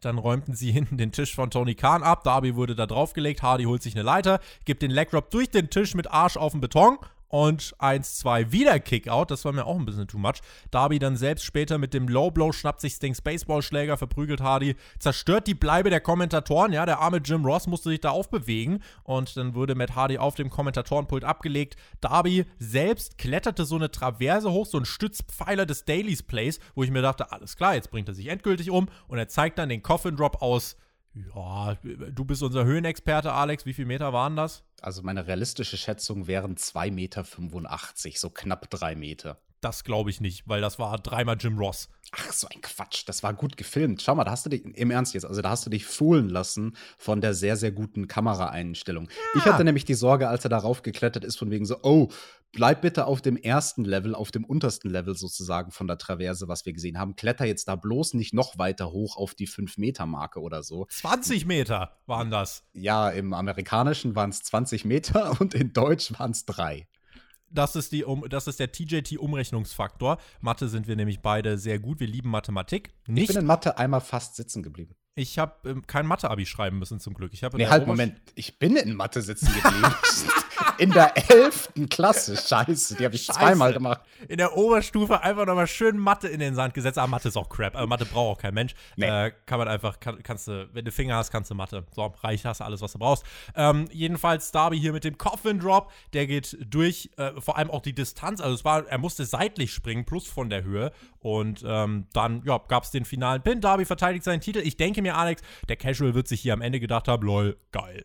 Dann räumten sie hinten den Tisch von Tony Khan ab. Darby wurde da draufgelegt. Hardy holt sich eine Leiter, gibt den Leg Drop durch den Tisch mit Arsch auf den Beton. Und 1, 2 wieder Kickout. Das war mir auch ein bisschen too much. Darby dann selbst später mit dem Low Blow schnappt sich Stings Baseballschläger, verprügelt Hardy, zerstört die Bleibe der Kommentatoren. Ja, der arme Jim Ross musste sich da aufbewegen. Und dann wurde Matt Hardy auf dem Kommentatorenpult abgelegt. Darby selbst kletterte so eine Traverse hoch, so ein Stützpfeiler des Dailies Plays, wo ich mir dachte, alles klar, jetzt bringt er sich endgültig um. Und er zeigt dann den Coffin Drop aus. Ja, du bist unser Höhenexperte, Alex. Wie viele Meter waren das? Also meine realistische Schätzung wären 2,85 Meter, so knapp 3 Meter. Das glaube ich nicht, weil das war dreimal Jim Ross. Ach, so ein Quatsch. Das war gut gefilmt. Schau mal, da hast du dich, im Ernst jetzt, also da hast du dich fohlen lassen von der sehr, sehr guten Kameraeinstellung. Ja. Ich hatte nämlich die Sorge, als er darauf geklettert ist, von wegen so, oh, bleib bitte auf dem ersten Level, auf dem untersten Level sozusagen von der Traverse, was wir gesehen haben. Kletter jetzt da bloß nicht noch weiter hoch auf die 5-Meter-Marke oder so. 20 Meter waren das. Ja, im Amerikanischen waren es 20 Meter und in Deutsch waren es drei. Das ist, die, um, das ist der TJT-Umrechnungsfaktor. Mathe sind wir nämlich beide sehr gut. Wir lieben Mathematik. Nicht, ich bin in Mathe einmal fast sitzen geblieben. Ich habe ähm, kein Mathe-Abi schreiben müssen, zum Glück. Ich nee, halt, Moment. Ich bin in Mathe sitzen geblieben. in der 11. Klasse. Scheiße, die habe ich Scheiße. zweimal gemacht. In der Oberstufe einfach nochmal schön Mathe in den Sand gesetzt. Aber Mathe ist auch Crap. Aber Mathe braucht auch kein Mensch. Nee. Äh, kann man einfach, kann, kannst du, wenn du Finger hast, kannst du Mathe. So, reicht, hast du alles, was du brauchst. Ähm, jedenfalls Darby hier mit dem Coffin Drop. Der geht durch, äh, vor allem auch die Distanz. Also es war, er musste seitlich springen, plus von der Höhe. Und ähm, dann, ja, gab es den finalen Pin. Darby verteidigt seinen Titel. Ich denke mir, Alex, der Casual wird sich hier am Ende gedacht haben, lol, geil.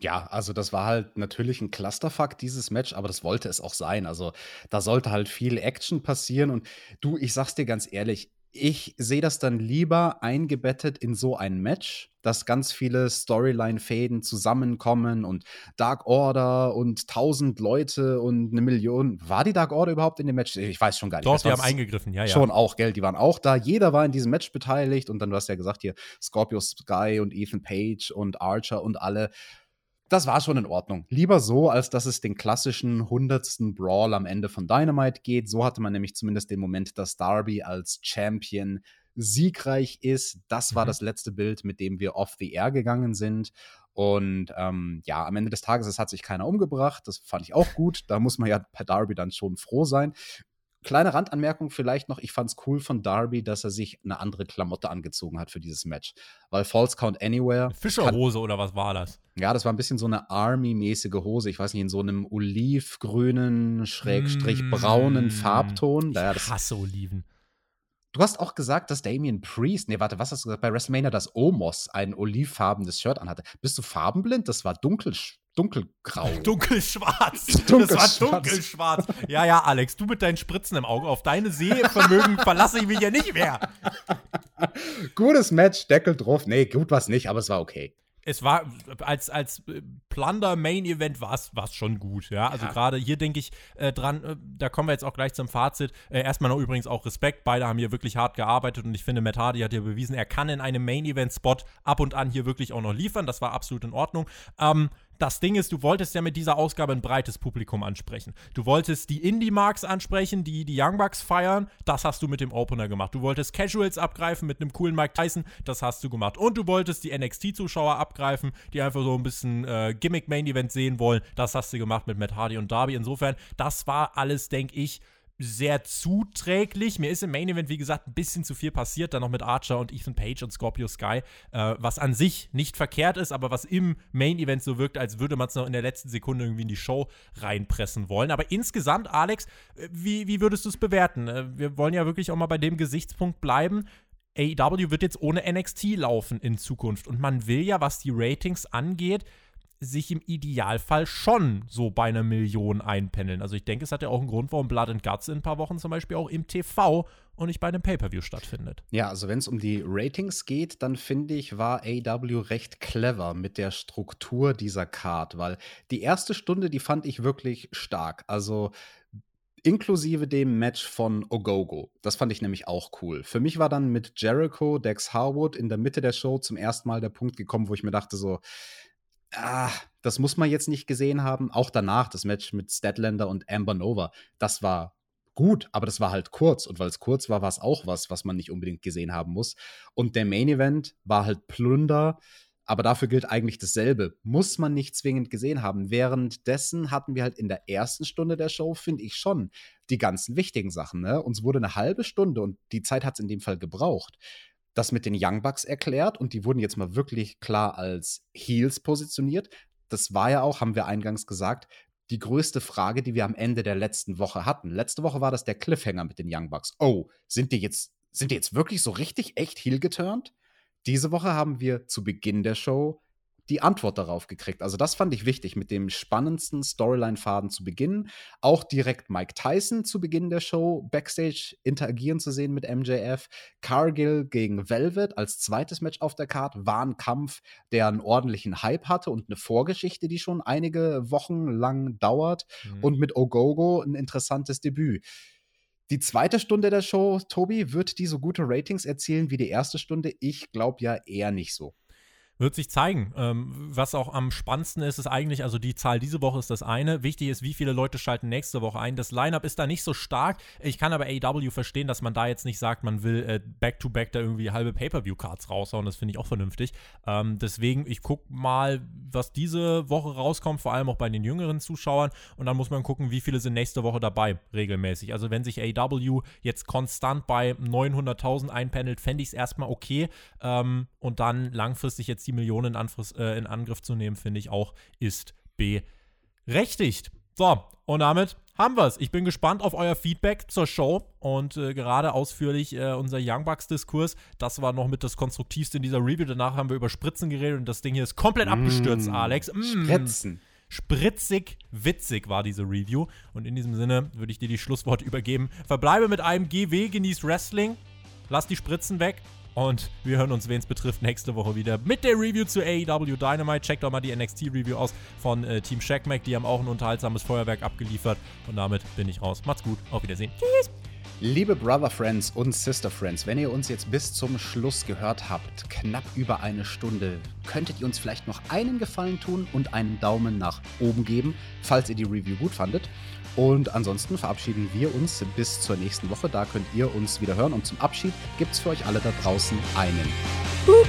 Ja, also das war halt natürlich ein Clusterfuck, dieses Match, aber das wollte es auch sein. Also da sollte halt viel Action passieren. Und du, ich sag's dir ganz ehrlich, ich sehe das dann lieber eingebettet in so ein Match, dass ganz viele Storyline-Fäden zusammenkommen und Dark Order und tausend Leute und eine Million. War die Dark Order überhaupt in dem Match? Ich weiß schon gar nicht. Doch, die haben eingegriffen, ja, ja. Schon auch, Geld, die waren auch da. Jeder war in diesem Match beteiligt und dann, du hast ja gesagt, hier Scorpio Sky und Ethan Page und Archer und alle das war schon in Ordnung. Lieber so, als dass es den klassischen hundertsten Brawl am Ende von Dynamite geht. So hatte man nämlich zumindest den Moment, dass Darby als Champion siegreich ist. Das war mhm. das letzte Bild, mit dem wir off the air gegangen sind. Und ähm, ja, am Ende des Tages, es hat sich keiner umgebracht. Das fand ich auch gut. Da muss man ja per Darby dann schon froh sein. Kleine Randanmerkung vielleicht noch, ich fand es cool von Darby, dass er sich eine andere Klamotte angezogen hat für dieses Match. Weil False Count Anywhere. Fischerhose oder was war das? Ja, das war ein bisschen so eine Army-mäßige Hose. Ich weiß nicht, in so einem olivgrünen, schrägstrich braunen mm, Farbton. Ich hasse Oliven. Du hast auch gesagt, dass Damien Priest, nee, warte, was hast du gesagt? Bei WrestleMania, dass Omos ein olivfarbenes Shirt anhatte. Bist du farbenblind? Das war dunkel, dunkelgrau. Dunkelschwarz. Dunkelschwarz. Das war dunkelschwarz. Ja, ja, Alex, du mit deinen Spritzen im Auge. Auf deine Sehvermögen verlasse ich mich ja nicht mehr. Gutes Match, Deckel drauf. Nee, gut war es nicht, aber es war okay es war als, als Plunder Main Event war es schon gut, ja. Also ja. gerade hier denke ich äh, dran, äh, da kommen wir jetzt auch gleich zum Fazit. Äh, erstmal noch übrigens auch Respekt, beide haben hier wirklich hart gearbeitet und ich finde, Matt Hardy hat hier bewiesen, er kann in einem Main Event Spot ab und an hier wirklich auch noch liefern. Das war absolut in Ordnung. Ähm, das Ding ist, du wolltest ja mit dieser Ausgabe ein breites Publikum ansprechen. Du wolltest die Indie-Marks ansprechen, die die Young Bucks feiern. Das hast du mit dem Opener gemacht. Du wolltest Casuals abgreifen mit einem coolen Mike Tyson. Das hast du gemacht. Und du wolltest die NXT-Zuschauer abgreifen, die einfach so ein bisschen äh, Gimmick-Main-Event sehen wollen. Das hast du gemacht mit Matt Hardy und Darby. Insofern, das war alles, denke ich, sehr zuträglich. Mir ist im Main Event, wie gesagt, ein bisschen zu viel passiert, dann noch mit Archer und Ethan Page und Scorpio Sky, äh, was an sich nicht verkehrt ist, aber was im Main Event so wirkt, als würde man es noch in der letzten Sekunde irgendwie in die Show reinpressen wollen. Aber insgesamt, Alex, äh, wie, wie würdest du es bewerten? Äh, wir wollen ja wirklich auch mal bei dem Gesichtspunkt bleiben. AEW wird jetzt ohne NXT laufen in Zukunft und man will ja, was die Ratings angeht, sich im Idealfall schon so bei einer Million einpendeln. Also ich denke, es hat ja auch einen Grund, warum Blood and Guts in ein paar Wochen zum Beispiel auch im TV und nicht bei einem Pay-Per-View stattfindet. Ja, also wenn es um die Ratings geht, dann finde ich, war AW recht clever mit der Struktur dieser Card, weil die erste Stunde, die fand ich wirklich stark. Also inklusive dem Match von Ogogo. Das fand ich nämlich auch cool. Für mich war dann mit Jericho, Dex Harwood in der Mitte der Show zum ersten Mal der Punkt gekommen, wo ich mir dachte so, ah, das muss man jetzt nicht gesehen haben. Auch danach, das Match mit Statlander und Amber Nova, das war gut, aber das war halt kurz. Und weil es kurz war, war es auch was, was man nicht unbedingt gesehen haben muss. Und der Main Event war halt Plunder, aber dafür gilt eigentlich dasselbe. Muss man nicht zwingend gesehen haben. Währenddessen hatten wir halt in der ersten Stunde der Show, finde ich schon, die ganzen wichtigen Sachen. Ne? Uns wurde eine halbe Stunde und die Zeit hat es in dem Fall gebraucht das mit den Young Bucks erklärt und die wurden jetzt mal wirklich klar als Heels positioniert. Das war ja auch, haben wir eingangs gesagt, die größte Frage, die wir am Ende der letzten Woche hatten. Letzte Woche war das der Cliffhanger mit den Young Bucks. Oh, sind die jetzt, sind die jetzt wirklich so richtig echt heel geturnt? Diese Woche haben wir zu Beginn der Show die Antwort darauf gekriegt. Also das fand ich wichtig, mit dem spannendsten Storyline-Faden zu beginnen. Auch direkt Mike Tyson zu Beginn der Show backstage interagieren zu sehen mit MJF. Cargill gegen Velvet als zweites Match auf der Card war ein Kampf, der einen ordentlichen Hype hatte und eine Vorgeschichte, die schon einige Wochen lang dauert. Mhm. Und mit Ogogo ein interessantes Debüt. Die zweite Stunde der Show, Tobi, wird die so gute Ratings erzielen wie die erste Stunde? Ich glaube ja eher nicht so. Wird sich zeigen. Ähm, was auch am spannendsten ist, ist eigentlich, also die Zahl diese Woche ist das eine. Wichtig ist, wie viele Leute schalten nächste Woche ein. Das Lineup ist da nicht so stark. Ich kann aber AW verstehen, dass man da jetzt nicht sagt, man will äh, back-to-back -back da irgendwie halbe Pay-Per-View-Cards raushauen. Das finde ich auch vernünftig. Ähm, deswegen, ich gucke mal, was diese Woche rauskommt, vor allem auch bei den jüngeren Zuschauern. Und dann muss man gucken, wie viele sind nächste Woche dabei, regelmäßig. Also, wenn sich AW jetzt konstant bei 900.000 einpendelt, fände ich es erstmal okay. Ähm, und dann langfristig jetzt die die Millionen in, Anfriss, äh, in Angriff zu nehmen, finde ich auch, ist berechtigt. So, und damit haben wir es. Ich bin gespannt auf euer Feedback zur Show und äh, gerade ausführlich äh, unser Young Bucks-Diskurs. Das war noch mit das Konstruktivste in dieser Review. Danach haben wir über Spritzen geredet und das Ding hier ist komplett mm, abgestürzt, Alex. Mm, Spritzen. Spritzig, witzig war diese Review. Und in diesem Sinne würde ich dir die Schlussworte übergeben. Verbleibe mit einem GW, genieß Wrestling, lass die Spritzen weg und wir hören uns, wen es betrifft, nächste Woche wieder mit der Review zu AEW Dynamite. Checkt doch mal die NXT-Review aus von äh, Team Shackmack. Die haben auch ein unterhaltsames Feuerwerk abgeliefert. Und damit bin ich raus. Macht's gut. Auf Wiedersehen. Tschüss. Liebe Brother Friends und Sister Friends, wenn ihr uns jetzt bis zum Schluss gehört habt, knapp über eine Stunde, könntet ihr uns vielleicht noch einen Gefallen tun und einen Daumen nach oben geben, falls ihr die Review gut fandet. Und ansonsten verabschieden wir uns bis zur nächsten Woche. Da könnt ihr uns wieder hören. Und zum Abschied gibt es für euch alle da draußen einen. Boop.